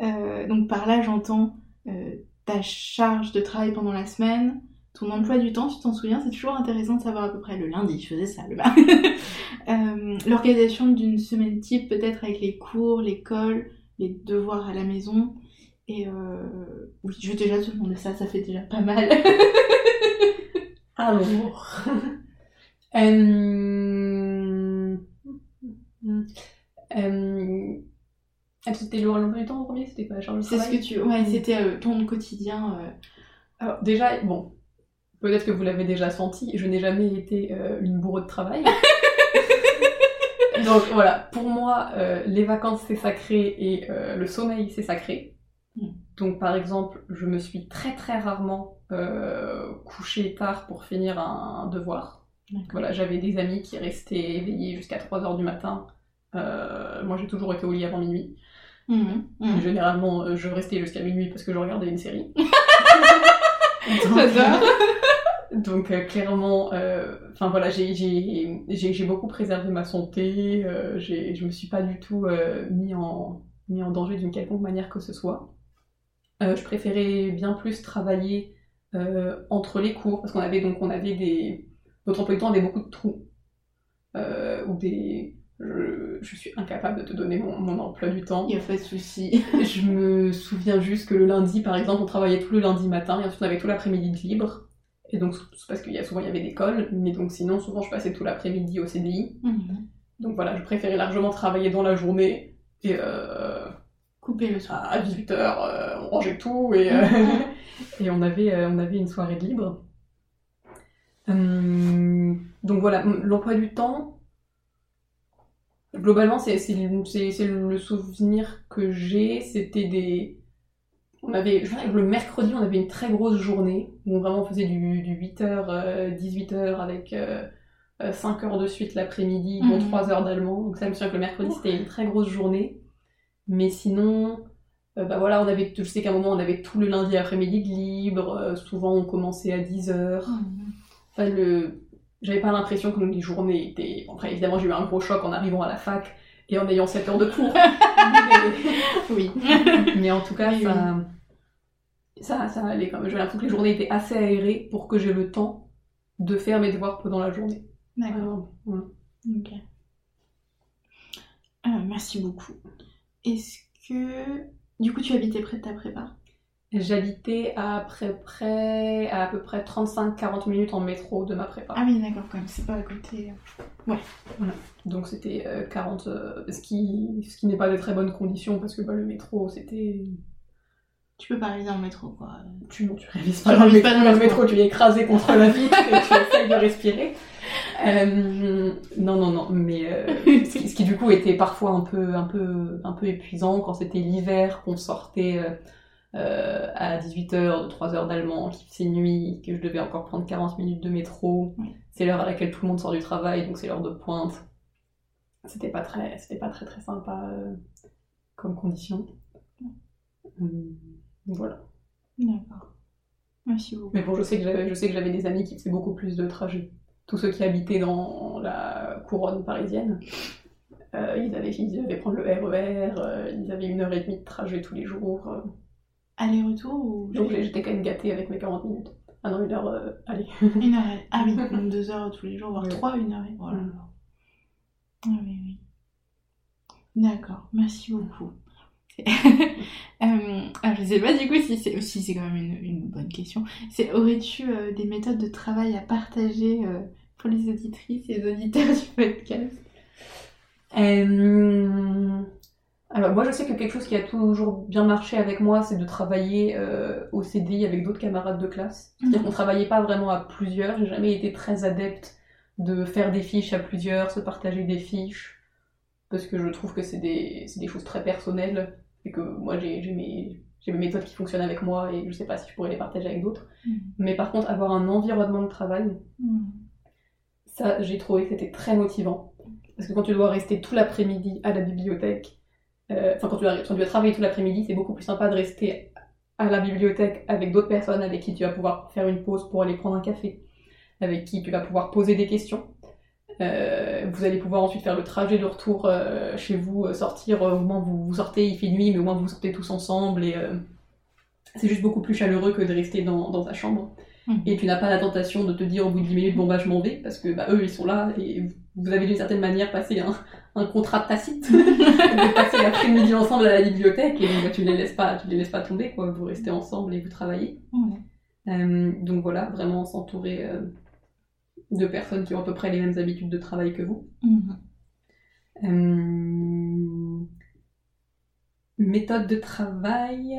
S1: Euh, Donc par là j'entends euh, ta charge de travail pendant la semaine, ton emploi du temps, tu t'en souviens C'est toujours intéressant de savoir à peu près le lundi, je faisais ça, le L'organisation d'une semaine type peut-être avec les cours, l'école, les devoirs à la maison. Et oui, je vais déjà te demander ça, ça fait déjà pas mal.
S2: Alors. euh... euh... Ah, c'était le l'emploi du temps en premier, c'était charge de
S1: C'est ce que tu. Ouais, c'était euh, ton quotidien. euh,
S2: Alors déjà, bon, peut-être que vous l'avez déjà senti, je n'ai jamais été euh, une bourreau de travail. Donc voilà, pour moi, euh, les vacances c'est sacré et le sommeil c'est sacré. Donc par exemple, je me suis très très rarement euh, couchée tard pour finir un, devoir. Voilà, j'avais des amis qui restaient éveillés jusqu'à 3h du matin. Euh, moi j'ai toujours été au lit avant minuit.
S1: Mhm, mhm.
S2: Généralement, euh, je restais jusqu'à minuit parce que je regardais une série. Donc euh, clairement, euh, enfin voilà, j'ai- beaucoup préservé ma santé, je me suis pas du tout mis, en, mis en danger d'une quelconque manière que ce soit. Euh, je préférais bien plus travailler euh, entre les cours, parce qu'on avait donc on avait des... Notre emploi du temps avait beaucoup de trous, euh, ou des... Je, je suis incapable de te donner mon, mon emploi du temps.
S1: Il n'y a pas de souci.
S2: Je me souviens juste que le lundi, par exemple, on travaillait tout le lundi matin et ensuite on avait tout l'après-midi de libre. Et donc, c'est parce qu'il y a souvent il y avait l'école, mais donc sinon, souvent je passais tout l'après-midi au CDI.
S1: Mhm.
S2: Donc voilà, je préférais largement travailler dans la journée et euh,
S1: Couper le soir.
S2: à 18h, on rangeait tout et, euh, et on, avait, euh, on avait une soirée de libre. Hum, donc voilà, l'emploi du temps, globalement, c'est c'est le c'est- c'est le souvenir que j'ai. C'était des. On avait, je dirais que le mercredi, on avait une très grosse journée où vraiment on faisait du, du 8h, 18h avec 5 heures de suite l'après-midi, dont
S1: Mhm.
S2: 3 heures d'allemand. Donc ça, je me souviens que le mercredi, c'était une très grosse journée. Mais sinon, euh, bah voilà, on avait, je sais qu'à un moment, on avait tout le lundi après-midi de libre. euh, souvent, on commençait à 10h.
S1: Mhm.
S2: Enfin, le... J'avais pas l'impression que les journées étaient... Bon, après, évidemment, j'ai eu un gros choc en arrivant à la fac et en ayant 7 heures de cours.
S1: Oui.
S2: mais... en tout cas, ça... ça... ça allait quand même. J'avais l'impression que les journées étaient assez aérées pour que j'ai le temps de faire mes devoirs pendant la journée.
S1: D'accord.
S2: Ouais.
S1: Ok. Euh, merci beaucoup. Est-ce que. Du coup, tu habitais près de ta prépa?
S2: J'habitais à peu près, à peu près 35-40 minutes en métro de ma prépa.
S1: Ah oui, d'accord, quand même, c'est pas à côté.
S2: Donc c'était euh, 40, euh, ce qui, ce qui n'est pas de très bonnes conditions parce que bah, le métro c'était
S1: Tu peux pas arriver en métro, quoi.
S2: tu, non, tu révises
S1: Tu
S2: pas dans le
S1: pas dans le
S2: dans le
S1: métro.
S2: tu es écrasé contre la vitre et tu essayes de respirer. Euh, non, non, non, mais euh, ce, qui, ce qui, du coup était parfois un peu, un peu, un peu épuisant quand c'était l'hiver, qu'on sortait euh, à 18h, de 3 heures d'allemand, qu'il faisait nuit, que je devais encore prendre 40 minutes de métro.
S1: Oui.
S2: C'est l'heure à laquelle tout le monde sort du travail, donc c'est l'heure de pointe. C'était pas très, c'était pas très très sympa comme condition. Hum, voilà.
S1: D'accord. Merci beaucoup.
S2: Mais bon, je sais que j'avais, je sais que j'avais des amis qui faisaient beaucoup plus de trajets. Tous ceux qui habitaient dans la couronne parisienne, euh, ils, avaient, ils devaient prendre le RER, euh, ils avaient une heure et demie de trajet tous les jours. euh.
S1: Aller-retour ou.
S2: donc j'étais quand même gâtée avec mes 40 minutes. Ah non, une heure, euh, allez.
S1: Une heure. et- Ah oui, donc deux heures tous les jours, voire
S2: Ouais.
S1: trois, une heure. et- Oh là
S2: Mm.
S1: là. Ah oui, oui. D'accord, merci beaucoup. Euh, alors, je sais pas du coup si c'est si c'est quand même une, une bonne question. C'est aurais-tu euh, des méthodes de travail à partager euh, pour les auditrices et les auditeurs du podcast?
S2: Euh, Alors moi je sais que quelque chose qui a toujours bien marché avec moi, c'est de travailler au CDI avec d'autres camarades de classe. C'est-à-dire
S1: Mhm.
S2: qu'on travaillait pas vraiment à plusieurs, j'ai jamais été très adepte de faire des fiches à plusieurs, se partager des fiches, parce que je trouve que c'est des, c'est des choses très personnelles, et que moi j'ai mes, méthodes qui fonctionnent avec moi, et je sais pas si je pourrais les partager avec d'autres.
S1: Mhm.
S2: Mais par contre avoir un environnement de travail, ça, j'ai trouvé que c'était très motivant. Parce que quand tu dois rester tout l'après-midi à la bibliothèque, euh, enfin quand tu dois travailler tout l'après-midi, c'est beaucoup plus sympa de rester à la bibliothèque avec d'autres personnes avec qui tu vas pouvoir faire une pause pour aller prendre un café, avec qui tu vas pouvoir poser des questions. Euh, vous allez pouvoir ensuite faire le trajet de retour euh, chez vous, euh, sortir au moment où vous, vous sortez, il fait nuit, mais au moins vous sortez tous ensemble et euh, c'est juste beaucoup plus chaleureux que de rester dans, dans ta chambre.
S1: Mhm.
S2: Et tu n'as pas la tentation de te dire au bout de 10 minutes, bon bah je m'en vais, parce que bah, eux ils sont là et vous- avez d'une certaine manière passé un, un contrat tacite de passer l'après-midi ensemble à la bibliothèque et donc bah, tu les laisses pas, tu les laisses pas tomber quoi, vous restez ensemble et vous travaillez. Donc voilà, vraiment s'entourer de personnes qui ont à peu près les mêmes habitudes de travail que vous.
S1: Mhm.
S2: Euh, Méthode de travail.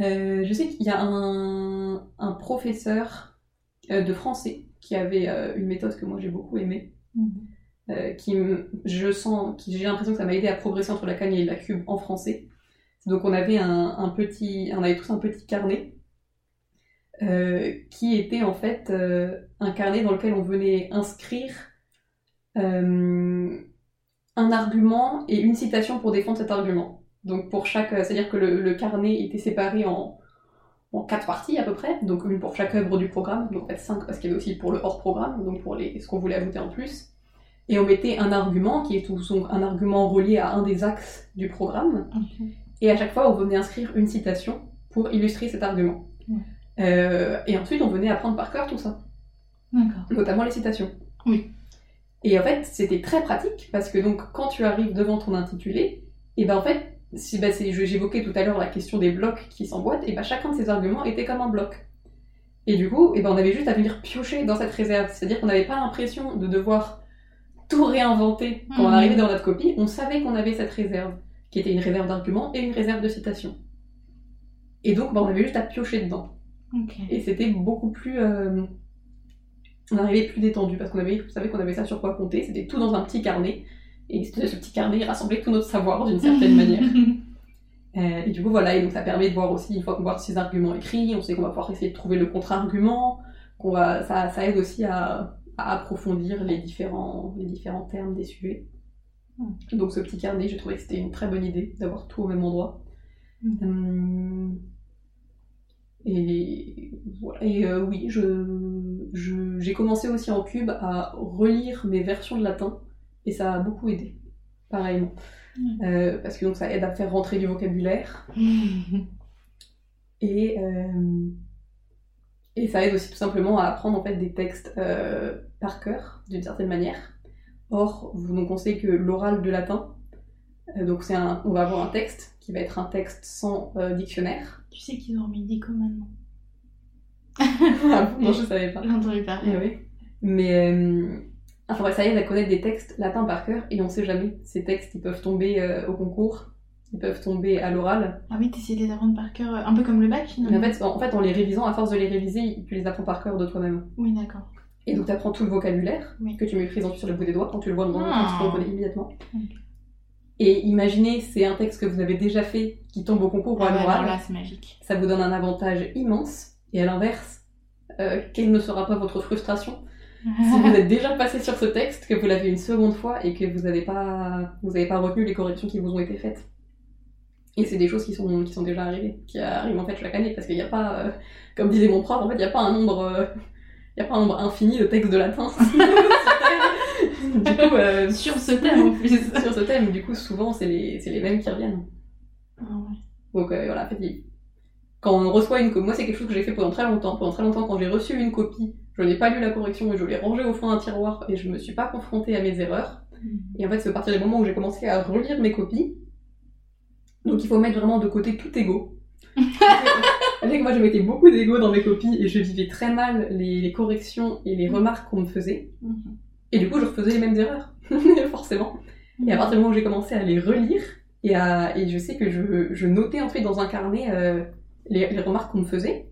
S2: Euh, je sais qu'il y a un, un professeur euh, de français qui avait une méthode que moi j'ai beaucoup aimée.
S1: Mhm.
S2: qui je sens, qui j'ai l'impression que ça m'a aidé à progresser entre la cagne et la cube en français. Donc on avait un, un petit, on avait tous un petit carnet euh, qui était en fait euh, un carnet dans lequel on venait inscrire euh, un argument et une citation pour défendre cet argument. Donc pour chaque, c'est-à-dire que le, le carnet était séparé en, en quatre parties à peu près, donc une pour chaque œuvre du programme, donc en fait cinq parce qu'il y avait aussi pour le hors programme, donc pour les, ce qu'on voulait ajouter en plus. Et on mettait un argument qui est tout, un argument relié à un des axes du programme. Et à chaque fois, on venait inscrire une citation pour illustrer cet argument. Euh, et ensuite, on venait apprendre par cœur tout ça. Notamment les citations.
S1: Oui.
S2: Et en fait, c'était très pratique parce que donc quand tu arrives devant ton intitulé, et ben en fait, si ben, j'évoquais tout à l'heure la question des blocs qui s'emboîtent, et ben chacun de ces arguments était comme un bloc. Et du coup, et ben on avait juste à venir piocher dans cette réserve, c'est-à-dire qu'on n'avait pas l'impression de devoir tout réinventer quand on mhm. arrivait dans notre copie, on savait qu'on avait cette réserve, qui était une réserve d'arguments et une réserve de citations. Et donc, ben, on avait juste à piocher dedans. Et c'était beaucoup plus. Euh, on arrivait plus détendu parce qu'on avait, savait qu'on avait ça sur quoi compter. C'était tout dans un petit carnet. Et ce petit carnet rassemblait tout notre savoir d'une certaine manière. Euh, et du coup, voilà. Et donc, ça permet de voir aussi, une fois qu'on voit ces arguments écrits, on sait qu'on va pouvoir essayer de trouver le contre-argument. Qu'on va, ça, ça aide aussi à, approfondir les différents, les différents termes des sujets. Hmm. Donc, ce petit carnet, j'ai trouvé que c'était une très bonne idée d'avoir tout au même endroit. Hmm. Hum, et voilà. Et euh, oui, je, j'ai commencé aussi en cube à relire mes versions de latin et ça a beaucoup aidé, pareillement. Euh, parce que donc ça aide à faire rentrer du vocabulaire. et, euh, et ça aide aussi tout simplement à apprendre en fait des textes par cœur, d'une certaine manière. Or, donc on sait que l'oral de latin, donc c'est un, on va avoir un texte qui va être un texte sans dictionnaire
S1: tu sais qu'ils ont remis maintenant.
S2: ah, non, je savais pas.
S1: J'ai entendu parler.
S2: Eh oui. Mais euh, enfin, ça y est, à connaître des textes latins par cœur et on sait jamais. Ces textes, ils peuvent tomber euh, au concours, ils peuvent tomber à l'oral.
S1: Ah oui, t'essayes de les apprendre par cœur, un peu comme le bac finalement.
S2: en fait, en fait, en les révisant, à force de les réviser, tu les apprends par cœur de toi-même.
S1: Oui, d'accord.
S2: Et donc, tu apprends tout le vocabulaire que tu maîtrises ensuite sur le bout des doigts. Quand tu le vois dans texte, tu le connais immédiatement. Et imaginez, c'est un texte que vous avez déjà fait qui tombe au concours ou à
S1: ah là, c'est magique.
S2: Ça vous donne un avantage immense. Et à l'inverse, euh, quelle ne sera pas votre frustration si vous êtes déjà passé sur ce texte, que vous l'avez une seconde fois et que vous n'avez pas, vous avez pas retenu les corrections qui vous ont été faites. Et c'est des choses qui sont, qui sont déjà arrivées, qui arrivent en fait chaque année, parce qu'il n'y a pas, euh, comme disait mon prof, en fait, il n'y a pas un nombre, euh, il y a pas un nombre infini de textes de latin.
S1: du coup, euh, sur ce thème en plus.
S2: sur ce thème, du coup, souvent, c'est les, les mêmes qui reviennent.
S1: Ah ouais.
S2: Donc euh, voilà, quand on reçoit une copie, moi c'est quelque chose que j'ai fait pendant très longtemps. Pendant très longtemps, quand j'ai reçu une copie, je n'ai pas lu la correction et je l'ai rangée au fond d'un tiroir et je me suis pas confrontée à mes erreurs. Mm. Et en fait, c'est à partir du moment où j'ai commencé à relire mes copies. Donc il faut mettre vraiment de côté tout ego. Avec moi, je mettais beaucoup d'ego dans mes copies et je vivais très mal les, corrections et les remarques qu'on me faisait. Mm-hmm. Et du coup, je refaisais les mêmes erreurs, forcément. Et à partir du moment où j'ai commencé à les relire, et, à, et je sais que je, je notais ensuite dans un carnet euh, les, les, remarques qu'on me faisait.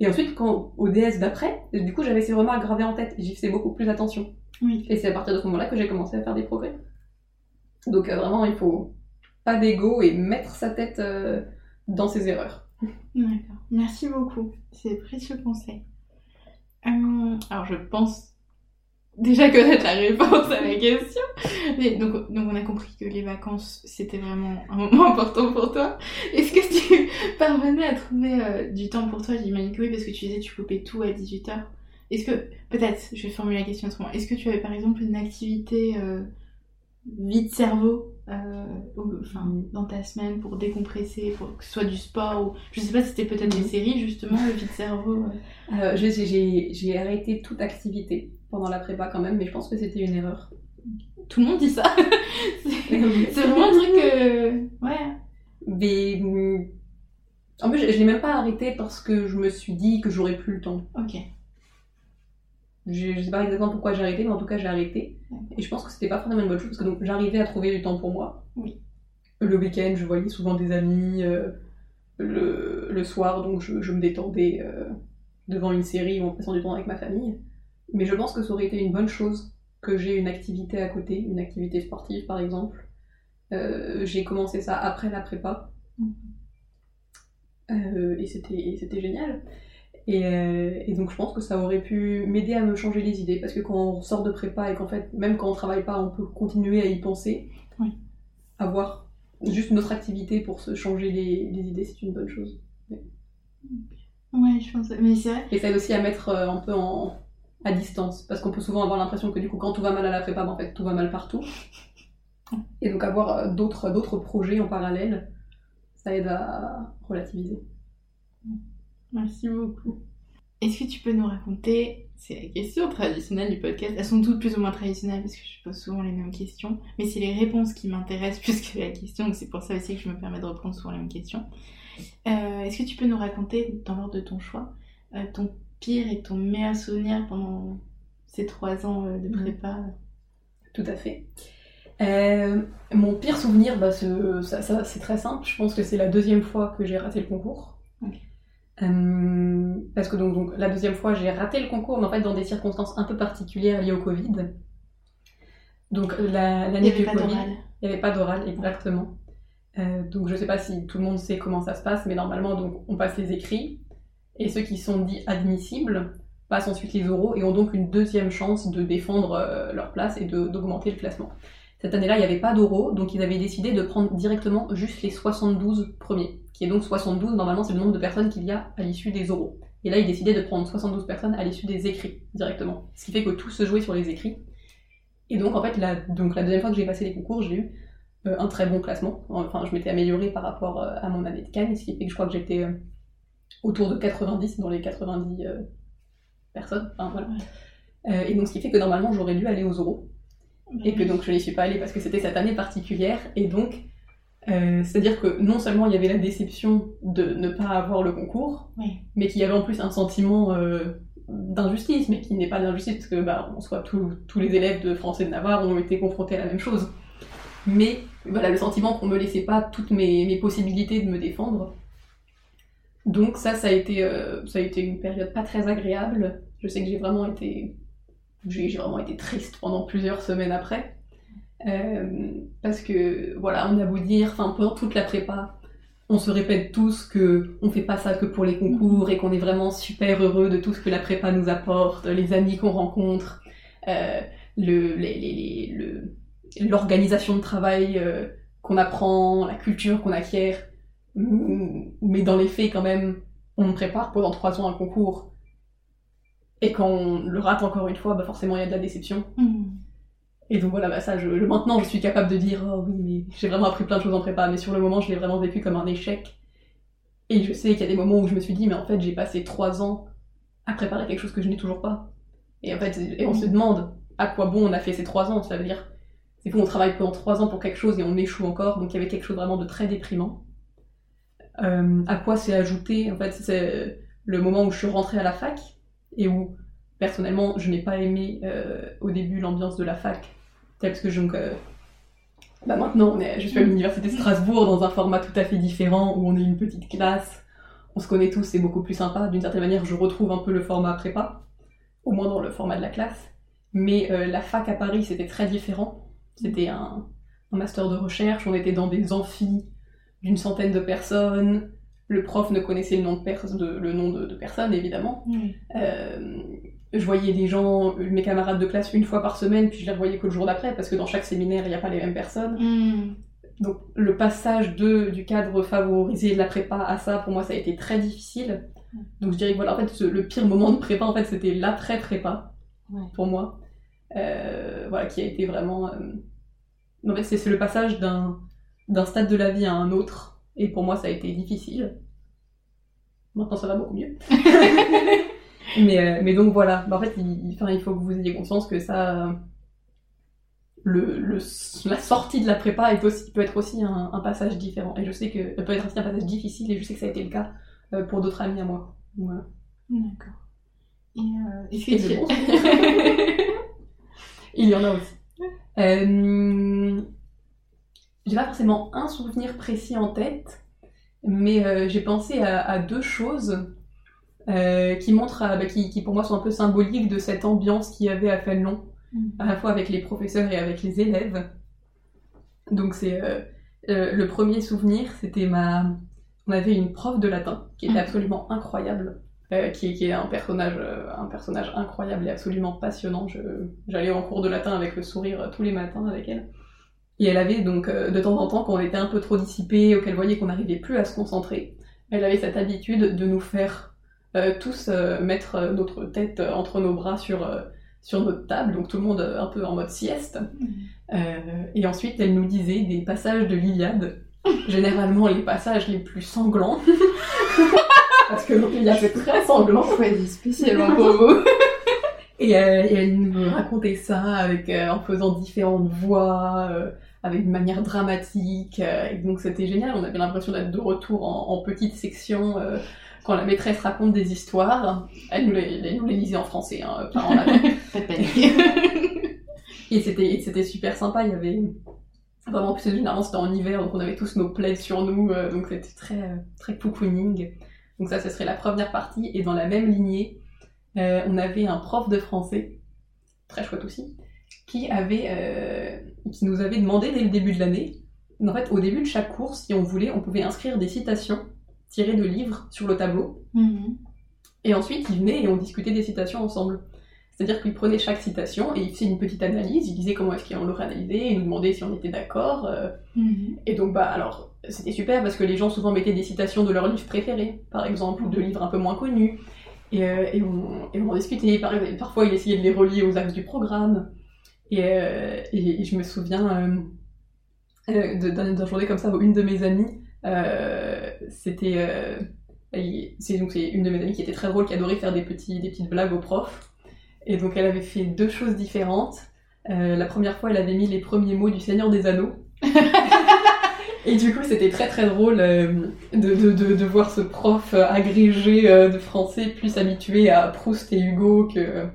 S2: Et ensuite, quand, au DS d'après, du coup, j'avais ces remarques gravées en tête, et j'y faisais beaucoup plus attention.
S1: Oui.
S2: Et c'est à partir de ce moment-là que j'ai commencé à faire des progrès. Donc euh, vraiment, il faut pas d'ego et mettre sa tête euh, dans ses erreurs.
S1: D'accord. Merci beaucoup. C'est précieux conseil. alors, je pense déjà connaître la réponse à la question. Mais donc, donc on a compris que les vacances, c'était vraiment un moment important pour toi. Est-ce que tu parvenais à trouver euh, du temps pour toi? J'imagine que oui, parce que tu disais que tu coupais tout à 18h. Est-ce que, peut-être, je vais formuler la question autrement, est-ce que tu avais par exemple une activité euh, vide-cerveau euh, enfin, dans ta semaine pour décompresser, pour que ce soit du sport ou je sais pas si c'était peut-être des mhm. séries justement, le vide-cerveau
S2: euh? J'ai arrêté toute activité pendant la prépa quand même, mais je pense que c'était une erreur.
S1: Tout le monde dit ça. c'est vraiment un truc. Euh... Ouais.
S2: Mais. En plus, je, je l'ai même pas arrêté parce que je me suis dit que j'aurais plus le temps.
S1: Ok.
S2: Je, sais pas exactement pourquoi j'ai arrêté, mais en tout cas j'ai arrêté. Et je pense que c'était pas forcément une bonne chose parce que donc j'arrivais à trouver du temps pour moi.
S1: Oui.
S2: Le week-end, je voyais souvent des amis. Euh, le, le, soir, donc je, je me détendais euh, devant une série ou en passant du temps avec ma famille. Mais je pense que ça aurait été une bonne chose que j'ai une activité à côté, une activité sportive par exemple. Euh, j'ai commencé ça après la prépa. Euh, et c'était génial. Et, euh, et, donc je pense que ça aurait pu m'aider à me changer les idées parce que quand on sort de prépa et qu'en fait même quand on travaille pas on peut continuer à y penser,
S1: oui.
S2: avoir juste notre activité pour se changer les, les idées c'est une bonne chose.
S1: Ouais, je pense. Mais c'est vrai.
S2: Et ça aide aussi à mettre un peu en, à distance. Parce qu'on peut souvent avoir l'impression que du coup, quand tout va mal à la prépa, ben, en fait, tout va mal partout. Et donc avoir euh, d'autres, d'autres projets en parallèle, ça aide à relativiser.
S1: Merci beaucoup. Est-ce que tu peux nous raconter, c'est la question traditionnelle du podcast, elles sont toutes plus ou moins traditionnelles parce que je pose souvent les mêmes questions, mais c'est les réponses qui m'intéressent plus que la question, donc c'est pour ça aussi que je me permets de reprendre souvent les mêmes questions. Euh, Est-ce que tu peux nous raconter, dans l'ordre de ton choix, euh, ton pire et ton meilleur souvenir pendant ces trois ans euh, de prépa
S2: Tout à fait. Euh, mon pire souvenir, bah, c'est très simple. Je pense que c'est la deuxième fois que j'ai raté le concours. Euh, parce que donc, donc, la deuxième fois, j'ai raté le concours, mais en fait dans des circonstances un peu particulières liées au Covid. Donc l'année du Covid, il n'y avait pas d'oral, exactement. Euh, donc je sais pas si tout le monde sait comment ça se passe, mais normalement donc on passe les écrits et ceux qui sont dits admissibles passent ensuite les oraux et ont donc une deuxième chance de défendre euh, leur place et d'augmenter le classement. Cette année-là, il n'y avait pas d'oraux, donc ils avaient décidé de prendre directement juste les 72 premiers, qui est donc 72, normalement c'est le nombre de personnes qu'il y a à l'issue des oraux. Et là, ils décidaient de prendre 72 personnes à l'issue des écrits directement, ce qui fait que tout se jouait sur les écrits. Et donc en fait, la, deuxième fois que j'ai passé les concours, j'ai eu euh, un très bon classement. Enfin, je m'étais améliorée par rapport euh, à mon année de Cannes, ce qui fait que je crois que j'étais autour de 90 dans les 90 euh, personnes. Enfin, voilà. Euh, et donc, ce qui fait que normalement, j'aurais dû aller aux oraux. Et que donc, je n'y suis pas allée parce que c'était cette année particulière. Et donc, euh, c'est-à-dire que non seulement il y avait la déception de ne pas avoir le concours,
S1: Oui.
S2: mais qu'il y avait en plus un sentiment d'injustice, mais qui n'est pas d'injustice parce que bah, en soi, tous tous les élèves de français de Navarre ont été confrontés à la même chose. Mais voilà, le sentiment qu'on me laissait pas toutes mes, mes possibilités de me défendre. Donc ça, ça a été, euh, ça a été une période pas très agréable. Je sais que j'ai vraiment été, j'ai vraiment été triste pendant plusieurs semaines après. Euh, parce que voilà, on a beau dire, enfin pendant toute la prépa, on se répète tous que on fait pas ça que pour les concours et qu'on est vraiment super heureux de tout ce que la prépa nous apporte, les amis qu'on rencontre, euh, le, les- les- les- le- l'organisation de travail qu'on apprend, la culture qu'on acquiert. Mm, Mais dans les faits, quand même, on prépare pendant trois ans un concours. Et quand on le rate encore une fois, bah forcément il y a de la déception.
S1: Hmm.
S2: Et donc voilà, bah ça, je- maintenant je suis capable de dire, oh oui, mais j'ai vraiment appris plein de choses en prépa, mais sur le moment, je l'ai vraiment vécu comme un échec. Et je sais qu'il y a des moments où je me suis dit, mais en fait, j'ai passé trois ans à préparer quelque chose que je n'ai toujours pas. Et en fait, et on se demande à quoi bon on a fait ces trois ans. Ça veut dire, c'est qu'on travaille pendant trois ans pour quelque chose et on échoue encore, donc il y avait quelque chose vraiment de très déprimant. Euh, à quoi c'est ajouté, en fait, c'est le moment où je suis rentrée à la fac et où personnellement, je n'ai pas aimé euh, au début l'ambiance de la fac, telle que je. donc, bah maintenant, on est, je suis à l'université de Strasbourg dans un format tout à fait différent où on est une petite classe, on se connaît tous, c'est beaucoup plus sympa. D'une certaine manière, je retrouve un peu le format prépa, au moins dans le format de la classe. Mais euh, la fac à Paris, c'était très différent. C'était un, un master de recherche, on était dans des amphis d'une centaine de personnes. Le prof ne connaissait le nom de, pers- de- le nom de- de personne, évidemment. Euh, je voyais des gens, mes camarades de classe, une fois par semaine, puis je les revoyais que le jour d'après, parce que dans chaque séminaire, il n'y a pas les mêmes personnes.
S1: Hmm.
S2: Donc le passage de, du cadre favorisé de la prépa à ça, pour moi, ça a été très difficile. Donc je dirais que voilà, en fait, ce- le pire moment de prépa, en fait, c'était l'après-prépa,
S1: Ouais.
S2: pour moi. Euh, voilà, qui a été vraiment... euh, En fait, c'est le passage d'un d'un stade de la vie à un autre, et pour moi, ça a été difficile. Maintenant, ça va beaucoup mieux. mais, euh, mais donc voilà, Bah, en fait, il, il- faut que vous ayez conscience que ça... euh, Le, le, la sortie de la prépa est aussi, peut être aussi un, un passage différent. Et je sais que peut être aussi un passage difficile, et je sais que ça a été le cas euh, pour d'autres amis à moi. Voilà.
S1: D'accord. Et euh,
S2: Et bons Il y en a aussi. Euh, J'ai pas forcément un souvenir précis en tête, mais euh, j'ai pensé à, à deux choses euh, qui montrent, à- bah, qui, qui pour moi sont un peu symboliques de cette ambiance qu'il y avait à Fénelon,
S1: Mm.
S2: à la fois avec les professeurs et avec les élèves. Donc c'est euh, euh, le premier souvenir, c'était ma, on avait une prof de latin qui était
S1: Mm.
S2: absolument incroyable euh, qui, qui est un personnage, euh, un personnage incroyable et absolument passionnant. J'allais en cours de latin avec le sourire euh, tous les matins avec elle. Et elle avait donc, euh, de temps en temps, quand on était un peu trop dissipé ou qu'elle voyait qu'on n'arrivait plus à se concentrer, elle avait cette habitude de nous faire euh, tous euh, mettre notre tête entre nos bras sur, euh, sur notre table, donc tout le monde un peu en mode sieste. Euh, et ensuite, elle nous disait des passages de l'Iliade, généralement les passages les plus sanglants. Parce que l'Iliade c'est très sanglant.
S1: Choisi spécialement pour vous.
S2: Et, euh, et elle nous racontait ça avec, euh, en faisant différentes voix, euh, avec une manière dramatique. euh, et donc c'était génial, on avait l'impression d'être de retour en, en petite section. euh, quand la maîtresse raconte des histoires, elle nous les, elle nous les lisait en français, hein, pas en latin. Et c'était, super sympa, il y avait vraiment, en plus généralement c'était en hiver, donc on avait tous nos plaids sur nous, euh, donc c'était très, euh, très cocooning. Donc ça, ce serait la première partie, et dans la même lignée, euh, on avait un prof de français, très chouette aussi, qui avait, euh, qui nous avait demandé dès le début de l'année, en fait, au début de chaque cours, si on voulait, on pouvait inscrire des citations tirées de livres sur le tableau,
S1: Mhm.
S2: et ensuite, il venait et on discutait des citations ensemble. C'est-à-dire qu'il prenait chaque citation et il faisait une petite analyse, il disait comment est-ce qu'on l'aurait analysé, il nous demandait si on était d'accord. euh,
S1: Mhm.
S2: et donc, bah, alors, c'était super parce que les gens souvent mettaient des citations de leurs livres préférés, par exemple, ou de livres un peu moins connus. Et, euh, et on, on en discutait. Par, parfois, il essayait de les relier aux axes du programme. Et, euh, et, je me souviens euh, euh, de- d'un d'un journée comme ça où une de mes amies, c'était. c'est donc une de mes amies qui était très drôle, qui adorait faire des, petits, des petites blagues aux profs. Et donc elle avait fait deux choses différentes. La première fois, elle avait mis les premiers mots du Seigneur des Anneaux. Et du coup, c'était très très drôle euh, de, de, de, voir ce prof euh, agrégé euh, de français plus habitué à Proust et Hugo que,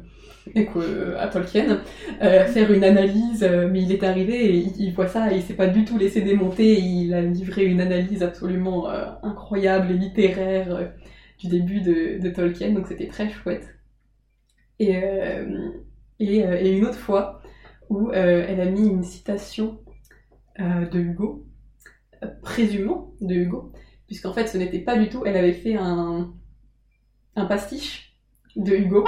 S2: à Tolkien faire une analyse. mais il est arrivé et il, voit ça et il s'est pas du tout laissé démonter. Et il a livré une analyse absolument incroyable et littéraire du début de, de Tolkien. Donc c'était très chouette. Et, et, et une autre fois où elle a mis une citation de Hugo présumant de Hugo, puisqu'en fait ce n'était pas du tout, elle avait fait un, un pastiche de Hugo.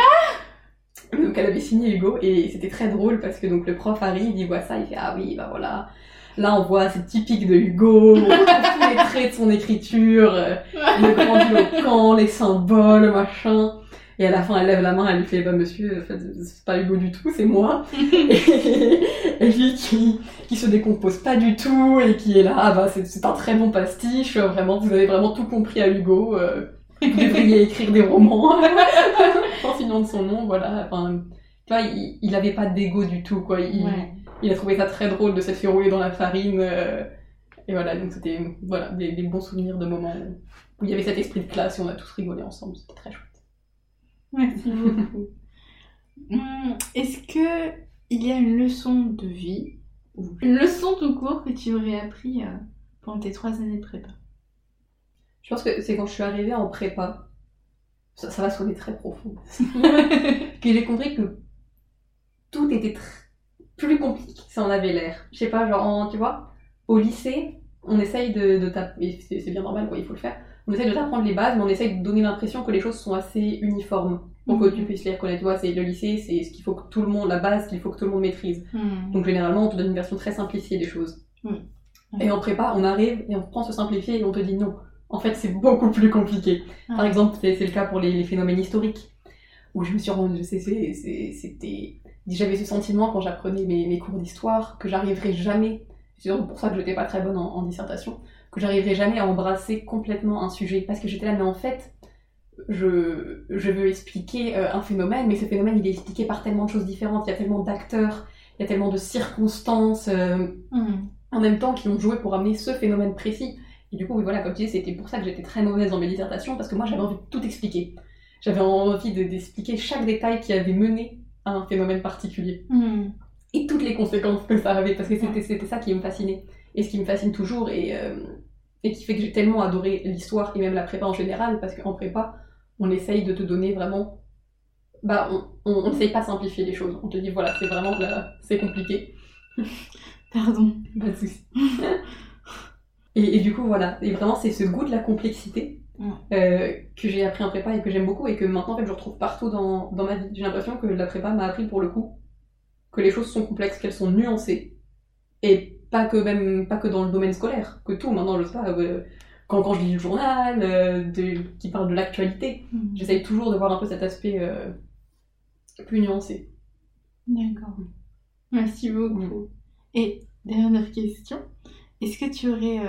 S2: donc elle avait signé Hugo et c'était très drôle parce que donc le prof arrive, il voit ça, il fait ah oui bah voilà, là on voit c'est typique de Hugo, on tous les traits de son écriture, euh, le grandiloquent, les symboles, machin. Et à la fin, elle lève la main, elle lui fait Bah, monsieur, en fait, c'est pas Hugo du tout, c'est moi. et, et lui qui, qui se décompose pas du tout et qui est là Ah, bah, c'est un très bon pastiche, euh, vraiment, vous avez vraiment tout compris à Hugo. euh, vous devriez écrire des romans en signant de son nom, voilà. Enfin, tu vois, il, il avait pas d'ego du tout, quoi. Il,
S1: Ouais.
S2: il a trouvé ça très drôle de s'être fait rouler dans la farine. euh, et voilà, donc c'était voilà, des, des bons souvenirs de moments où il y avait cet esprit de classe et on a tous rigolé ensemble. C'était très chouette.
S1: Merci beaucoup. Hum, Est-ce que il y a une leçon de vie ou une leçon tout court que tu aurais appris euh, pendant tes trois années de prépa?
S2: Je pense que c'est quand je suis arrivée en prépa, ça, ça va sonner très profond, que j'ai compris que tout était tr- plus compliqué que ça en avait l'air. Je sais pas, genre, en- tu vois, au lycée, on essaye de, de c'est c'est bien normal, quoi, il faut le faire. On essaye de t'apprendre les bases, mais on essaye de donner l'impression que les choses sont assez uniformes pour que tu puisses les reconnaître. Tu vois, c'est le lycée, c'est ce qu'il faut que tout le monde, la base qu'il faut que tout le monde maîtrise.
S1: Hum.
S2: Donc généralement, on te donne une version très simplifiée des choses. Et en prépa, on arrive et on prend ce simplifié et on te dit non. En fait, c'est beaucoup plus compliqué. Par
S1: Ah.
S2: exemple, c'est le cas pour les, les phénomènes historiques, où je me suis rendue, c'était, j'avais ce sentiment quand j'apprenais mes, mes cours d'histoire que j'arriverais jamais. C'est pour ça que j'étais pas très bonne en, en dissertation, que j'arriverais jamais à embrasser complètement un sujet, parce que j'étais là, mais en fait, je, je veux expliquer euh, un phénomène, mais ce phénomène il est expliqué par tellement de choses différentes, il y a tellement d'acteurs, il y a tellement de circonstances euh,
S1: Hum.
S2: en même temps qui ont joué pour amener ce phénomène précis. Et du coup, oui, voilà, comme tu dis, c'était pour ça que j'étais très mauvaise dans mes dissertations, parce que moi j'avais envie de tout expliquer. J'avais envie de- d'expliquer chaque détail qui avait mené à un phénomène particulier.
S1: Hum.
S2: Et toutes les conséquences que ça avait, parce que c'était c'était ça qui me fascinait. Et ce qui me fascine toujours, et, euh, et qui fait que j'ai tellement adoré l'histoire, et même la prépa en général, parce qu'en prépa, on essaye de te donner vraiment... Bah, on, on, on essaye pas de simplifier les choses. On te dit, voilà, c'est vraiment c'est compliqué.
S1: Pardon.
S2: Pas de soucis. et, et du coup, voilà. Et vraiment, c'est ce goût de la complexité euh, que j'ai appris en prépa et que j'aime beaucoup et que maintenant, en fait, je retrouve partout dans, dans ma vie. J'ai l'impression que la prépa m'a appris pour le coup que les choses sont complexes, qu'elles sont nuancées. Et pas que même, pas que dans le domaine scolaire, que tout, maintenant, je sais pas, euh, quand, quand je lis le journal, euh, de, qui parle de l'actualité,
S1: Mhm.
S2: j'essaye toujours de voir un peu cet aspect euh, plus nuancé.
S1: D'accord. Merci beaucoup. Et dernière question, est-ce que tu aurais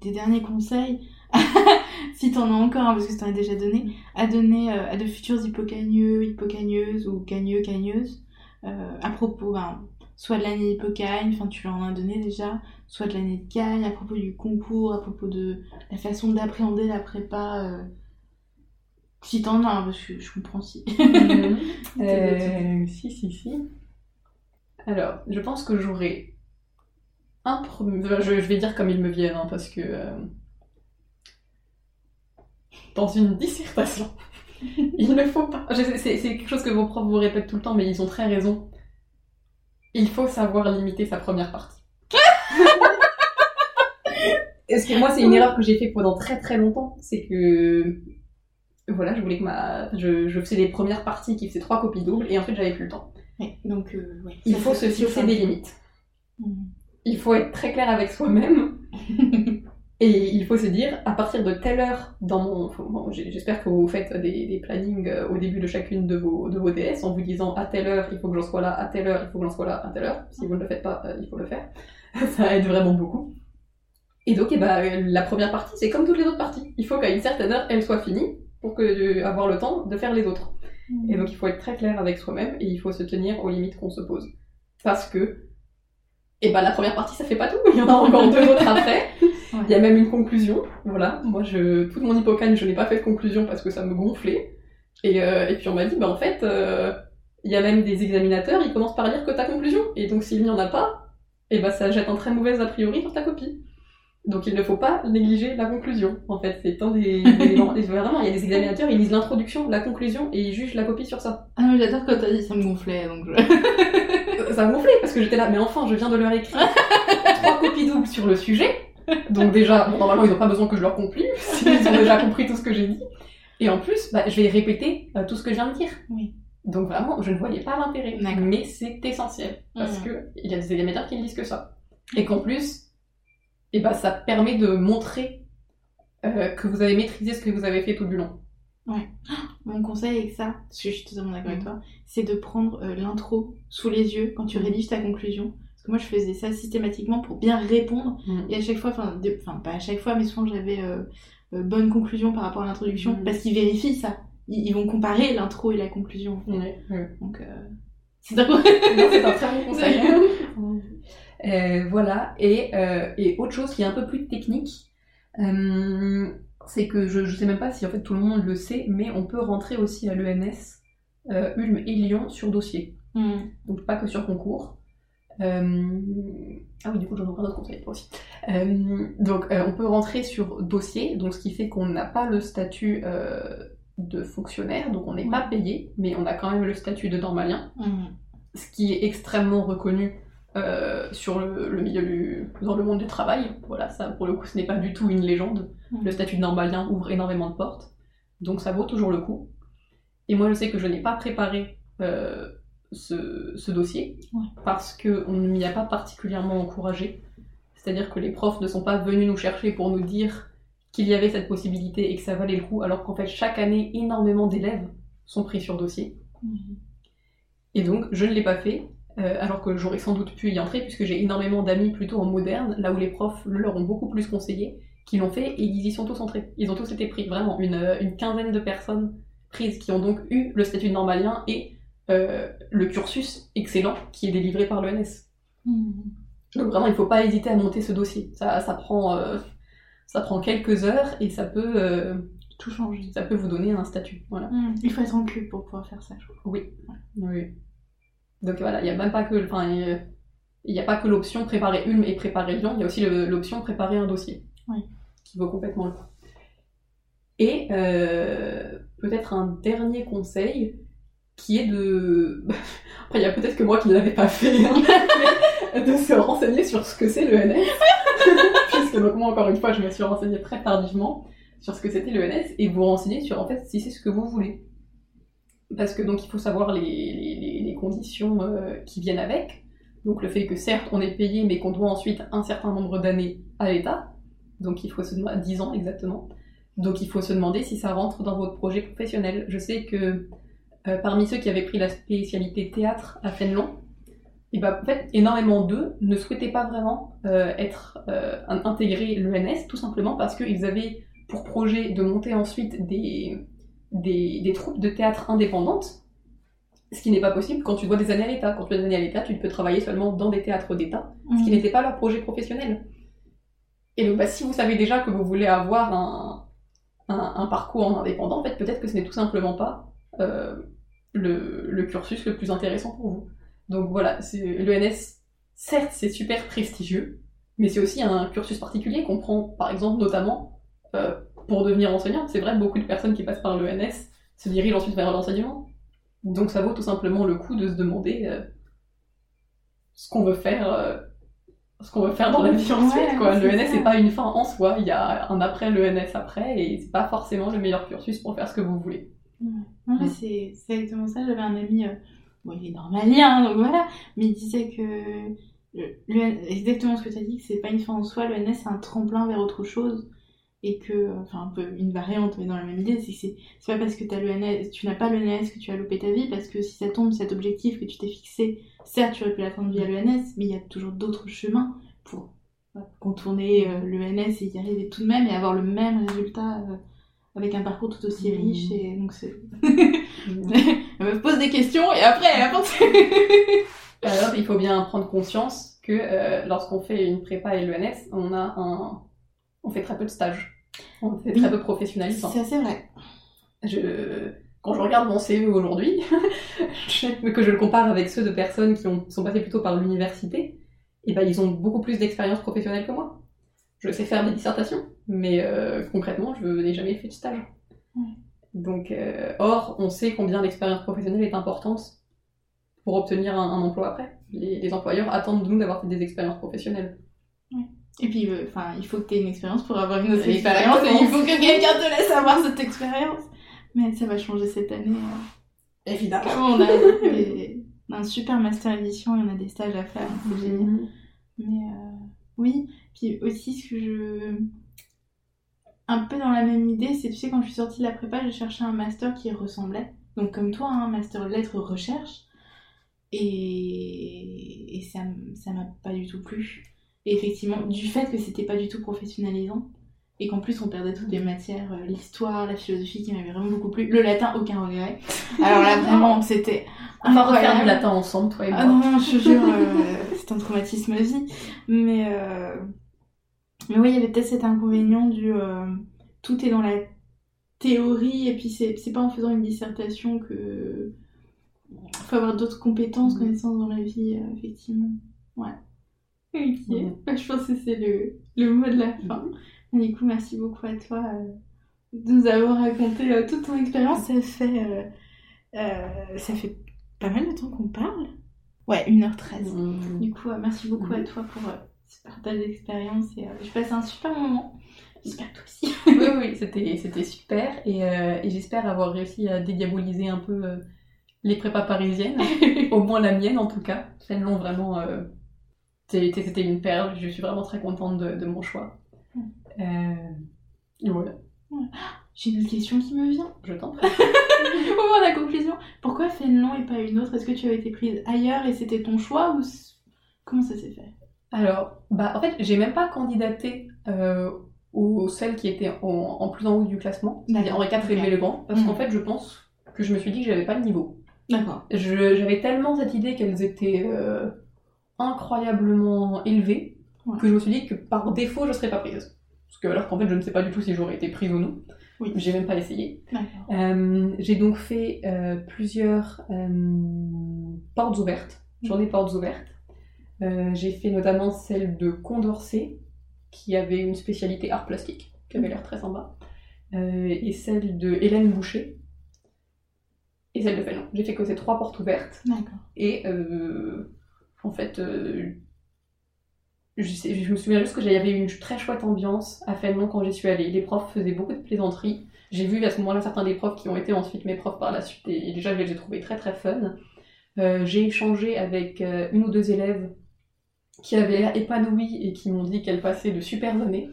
S1: des derniers conseils, si tu en as encore, hein, parce que tu en as déjà donné, à donner à de futurs hippocagneux, hippocagneuses ou cagneux, cagneuses, à propos, ben, soit de l'année hippocagne, enfin tu leur en as donné déjà, soit de l'année de cagne, à propos du concours, à propos de la façon d'appréhender la prépa, euh, si t'en as, hein, parce que je comprends si.
S2: Euh, si, si, si. Alors, je pense que j'aurais un premier. enfin, Je, je vais dire comme ils me viennent, hein, parce que. euh, Dans une dissertation, il ne faut pas. c'est quelque chose que vos profs vous répètent tout le temps, mais ils ont très raison. Il faut savoir limiter sa première partie. Est-ce que moi, c'est une erreur que j'ai fait pendant très très longtemps. C'est que. Voilà, je voulais que ma. Je, je faisais les premières parties qui faisaient trois copies doubles, et ensuite j'avais plus le temps.
S1: Ouais, donc, euh, ouais.
S2: Il
S1: Ça,
S2: faut se fixer des limites.
S1: Mhm.
S2: Il faut être très clair avec soi-même. Et il faut se dire, à partir de telle heure dans mon... bon, J'espère que vous faites des, des plannings euh, au début de chacune de vos, de vos DS en vous disant à telle heure il faut que j'en sois là, à telle heure il faut que j'en sois là, à telle heure. Si vous ne le faites pas, euh, il faut le faire. Ça aide vraiment beaucoup. Et donc, eh ben, la première partie, c'est comme toutes les autres parties. Il faut qu'à une certaine heure, elle soit finie pour que, euh, avoir le temps de faire les autres. Et donc il faut être très clair avec soi-même et il faut se tenir aux limites qu'on se pose. Parce que, et ben la première partie ça fait pas tout, il y en a encore deux autres après.
S1: Ouais.
S2: Il y a même une conclusion. Voilà, moi je, toute mon hippocane je n'ai pas fait de conclusion parce que ça me gonflait. Et, euh, et puis on m'a dit, bah en fait, euh, il y a même des examinateurs, ils commencent par lire que ta conclusion. Et donc s'il n'y en a pas, et ben ça jette un très mauvais a priori sur ta copie. Donc il ne faut pas négliger la conclusion. En fait, c'est un des, des Vraiment, il y a des examinateurs, ils lisent l'introduction, la conclusion et ils jugent la copie sur ça.
S1: Ah, mais j'adore quand t'as dit ça me gonflait, donc je...
S2: Ça me gonflait parce que j'étais là, mais enfin, je viens de leur écrire trois copies doubles sur le sujet. Donc déjà, bon, normalement, ils n'ont pas besoin que je leur complie, s'ils ont déjà compris tout ce que j'ai dit. Et en plus, bah, je vais répéter euh, tout ce que je viens de dire.
S1: Oui.
S2: Donc vraiment, je ne voyais pas l'intérêt. Mais c'est essentiel parce
S1: Mhm.
S2: que il y a des examinateurs qui ne lisent que ça. Et qu'en plus, eh ben, ça permet de montrer euh, que vous avez maîtrisé ce que vous avez fait tout du long.
S1: Mon conseil avec ça, parce que je suis totalement d'accord avec
S2: Mhm.
S1: toi, c'est de prendre euh, l'intro sous les yeux quand tu
S2: Mhm.
S1: rédiges ta conclusion. Que moi, je faisais ça systématiquement pour bien répondre.
S2: Mhm.
S1: Et à chaque fois, enfin, pas à chaque fois, mais souvent j'avais euh, euh, bonne conclusion par rapport à l'introduction.
S2: Mhm.
S1: Parce qu'ils vérifient ça. Ils, ils vont comparer l'intro et la conclusion.
S2: Ouais, ouais.
S1: Donc, euh, c'est un
S2: très bon conseil. Euh, voilà, et, et autre chose qui est un peu plus technique, c'est que je, je sais même pas si en fait tout le monde le sait, mais on peut rentrer aussi à l'ENS, Ulm et Lyon sur dossier,
S1: Mhm.
S2: donc pas que sur concours. Euh, Ah oui, du coup, j'en aurai un autre conseil toi aussi. Euh, donc, euh, on peut rentrer sur dossier, donc ce qui fait qu'on n'a pas le statut de fonctionnaire, donc on n'est pas payé, mais on a quand même le statut de normalien
S1: Mhm.
S2: ce qui est extrêmement reconnu euh, sur le, le milieu du, dans le monde du travail. Voilà, ça pour le coup, ce n'est pas du tout une légende.
S1: Mhm.
S2: Le statut de normalien ouvre énormément de portes, donc ça vaut toujours le coup. Et moi, je sais que je n'ai pas préparé euh, ce, ce dossier
S1: Ouais.
S2: parce qu'on ne m'y a pas particulièrement encouragé. C'est-à-dire que les profs ne sont pas venus nous chercher pour nous dire qu'il y avait cette possibilité et que ça valait le coup, alors qu'en fait, chaque année, énormément d'élèves sont pris sur dossier. Et donc, je ne l'ai pas fait, euh, alors que j'aurais sans doute pu y entrer, puisque j'ai énormément d'amis plutôt en moderne, là où les profs le leur ont beaucoup plus conseillé, qui l'ont fait et ils y sont tous entrés. Ils ont tous été pris, vraiment, une, euh, une quinzaine de personnes prises qui ont donc eu le statut de normalien et euh, le cursus excellent qui est délivré par l'ENS.
S1: Mhm.
S2: Donc vraiment, il ne faut pas hésiter à monter ce dossier. Ça, ça, prend, euh, ça prend quelques heures et ça peut, euh,
S1: Tout changer.
S2: ça peut vous donner un statut. Voilà.
S1: Mhm. Il faut être en cul pour pouvoir faire ça, je trouve.
S2: Oui. oui. Donc voilà, il n'y a même pas que, enfin, il n'y a pas que l'option préparer Ulm et préparer Lyon, il y a aussi l'option préparer un dossier.
S1: Oui.
S2: Qui vaut complètement le coup. Et euh, peut-être un dernier conseil qui est de. Après, il y a peut-être que moi qui ne l'avais pas fait, hein, mais de se renseigner sur ce que c'est l'ENS. Puisque donc moi, encore une fois, je me suis renseignée très tardivement sur ce que c'était l'ENS et vous renseigner sur en fait si c'est ce que vous voulez. Parce que donc il faut savoir les- les conditions euh, qui viennent avec. Donc le fait que certes on est payé mais qu'on doit ensuite un certain nombre d'années à l'État. donc il faut se demander 10 ans exactement. Donc il faut se demander si ça rentre dans votre projet professionnel. Je sais que euh, parmi ceux qui avaient pris la spécialité théâtre à Fénelon, et ben, en fait, énormément d'eux ne souhaitaient pas vraiment euh, être euh, intégrer l'ENS, tout simplement parce qu'ils avaient pour projet de monter ensuite des, des, des troupes de théâtre indépendantes, ce qui n'est pas possible quand tu dois des années à l'État. Quand tu as des années à l'État, tu ne peux travailler seulement dans des théâtres d'État, ce qui
S1: Mhm.
S2: n'était pas leur projet professionnel. Et donc, bah, si vous savez déjà que vous voulez avoir un, un, un parcours en indépendant, en fait, peut-être que ce n'est tout simplement pas euh, le, le cursus le plus intéressant pour vous. Donc voilà, l'ENS, certes, c'est super prestigieux, mais c'est aussi un cursus particulier qu'on prend, par exemple, notamment euh, pour devenir enseignant. C'est vrai, beaucoup de personnes qui passent par l'ENS se dirigent ensuite vers l'enseignement. Donc ça vaut tout simplement le coup de se demander euh, ce qu'on veut faire. euh, ce qu'on veut faire dans la vie ensuite,
S1: Ouais,
S2: quoi.
S1: c'est
S2: L'ENS,
S1: ça.
S2: c'est pas une fin en soi. Il y a un après l'ENS après, et c'est pas forcément le meilleur cursus pour faire ce que vous voulez.
S1: C'est exactement ça. J'avais un ami, euh, bon, il est normalien, hein, donc voilà, mais il disait que le- exactement ce que tu as dit, que c'est pas une fin en soi, l'ENS c'est un tremplin vers autre chose, et que, enfin, un peu une variante, mais dans la même idée, c'est que c'est pas parce que as l'ENS, tu n'as pas l'ENS que tu as loupé ta vie, parce que si ça tombe, cet objectif que tu t'es fixé, certes, tu aurais pu l'atteindre via l'ENS, mais il y a toujours d'autres chemins pour contourner euh, l'ENS et y arriver tout de même et avoir le même résultat. euh, avec un parcours tout aussi
S2: Mhm.
S1: riche et donc c'est elle me pose des questions et après elle apporte.
S2: Alors, il faut bien prendre conscience que euh, lorsqu'on fait une prépa et l'ENS, on a un, on fait très peu de stages. On fait
S1: Oui.
S2: très peu professionnalisant.
S1: c'est assez vrai.
S2: Je, quand je regarde mon CV aujourd'hui, je- que je le compare avec ceux de personnes qui ont, sont passées plutôt par l'université, et ben ils ont beaucoup plus d'expérience professionnelle que moi. Je sais faire des dissertations, mais euh, concrètement, je n'ai jamais fait de stage.
S1: Ouais.
S2: Donc, euh, or, on sait combien l'expérience professionnelle est importante pour obtenir un, un emploi après. Les, les employeurs attendent de nous d'avoir fait des expériences professionnelles.
S1: Et puis euh, enfin il faut que tu aies une expérience pour avoir une autre expérience et il faut que quelqu'un te laisse avoir cette expérience. Mais ça va changer cette année. euh.
S2: Évidemment.
S1: Comme on a, des- un super master édition et on a des stages à faire, c'est génial. Mais euh, oui, puis aussi ce que je. Un peu dans la même idée, c'est tu sais, quand je suis sortie de la prépa, j'ai cherché un master qui ressemblait. Donc, comme toi, un master lettres recherche. Et, et ça m'a pas du tout plu. Et effectivement, du fait que c'était pas du tout professionnalisant, et qu'en plus on perdait toutes les matières, euh, l'histoire, la philosophie qui m'avait vraiment beaucoup plu, le latin, aucun regret. Alors là, vraiment, c'était.
S2: On va refaire du latin ensemble, toi et moi.
S1: Ah non, non, je te jure, euh, c'est un traumatisme à vie. Mais, euh, mais oui, il y avait peut-être cet inconvénient du euh, tout est dans la théorie, et puis c'est c'est pas en faisant une dissertation que. faut avoir d'autres compétences,
S2: Mhm.
S1: connaissances dans la vie, euh, effectivement. Ouais. Ok. Bah, je pense que c'est le, le mot de la fin. Du coup, merci beaucoup à toi euh, de nous avoir raconté euh, toute ton expérience. Ça fait, ça fait pas mal de temps qu'on parle. Ouais, 1h13.
S2: Mhm.
S1: Du coup, merci beaucoup à toi pour ce partage d'expérience et euh, je passe un super moment. J'espère que toi aussi.
S2: oui, oui, c'était, c'était super et, euh, et j'espère avoir réussi à dédiaboliser un peu euh, les prépas parisiennes, au moins la mienne en tout cas. Fénelon, vraiment, euh, c'était, une perle. Je suis vraiment très contente de, de mon choix. Euh, et voilà,
S1: J'ai une autre question qui me vient.
S2: je t'en prie.
S1: Au moment de la conclusion, pourquoi Fénelon et pas une autre? Est-ce que tu avais été prise ailleurs et c'était ton choix ou comment ça s'est fait?
S2: Alors, bah, en fait, j'ai même pas candidaté euh, aux celles qui étaient en, en plus en haut du classement, c'est-à-dire Henri IV et
S1: ok.
S2: Louis le Grand, parce qu'en fait, je pense que je me suis dit que j'avais pas le niveau.
S1: D'accord.
S2: J'avais tellement cette idée qu'elles étaient euh, incroyablement élevées
S1: Ouais.
S2: que je me suis dit que par défaut je serais pas prise. Parce que alors qu'en fait je ne sais pas du tout si j'aurais été prise ou non.
S1: Oui.
S2: J'ai même pas essayé.
S1: D'accord.
S2: Euh, J'ai donc fait euh, plusieurs portes ouvertes, journées portes ouvertes. Euh, J'ai fait notamment celle de Condorcet qui avait une spécialité art plastique, qui avait l'air très sympa. Euh, et celle de Hélène Boucher. Et celle de Fellon. J'ai fait que ces trois portes ouvertes.
S1: D'accord.
S2: Et euh, en fait, euh, je, sais- je me souviens juste qu'il y avait une très chouette ambiance à Fénelon quand j'y suis allée. Les profs faisaient beaucoup de plaisanteries. J'ai vu à ce moment-là certains des profs qui ont été ensuite mes profs par la suite et, déjà je les ai trouvés très très fun. J'ai échangé avec une ou deux élèves qui avaient l'air épanouies et qui m'ont dit qu'elles passaient de super années.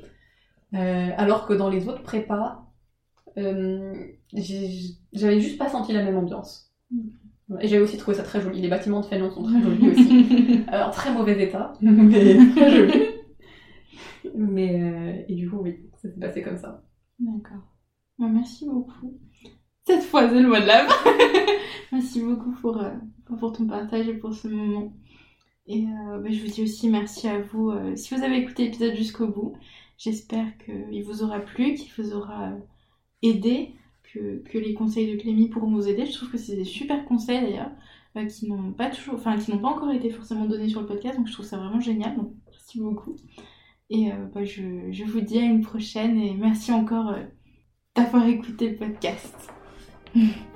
S2: Euh, alors que dans les autres prépas, euh, j'avais juste pas senti la même ambiance. Et j'avais aussi trouvé ça très joli. Les bâtiments de Fénon sont très jolis aussi. Euh, en très mauvais état, mais très jolis. Mais, euh, et du coup, oui, ça s'est passé comme ça.
S1: D'accord. Bon, merci beaucoup. Cette fois, c'est le mot de fin. merci beaucoup pour, pour ton partage et pour ce moment. Et euh, bah, je vous dis aussi merci à vous euh, si vous avez écouté l'épisode jusqu'au bout. J'espère qu'il vous aura plu, qu'il vous aura euh, aidé, que, que les conseils de Clémy pourront vous aider. Je trouve que c'est des super conseils d'ailleurs, qui n'ont pas toujours, enfin qui n'ont pas encore été forcément donnés sur le podcast, donc je trouve ça vraiment génial. Donc merci beaucoup. Et bah, je, je vous dis à une prochaine et merci encore d'avoir écouté le podcast.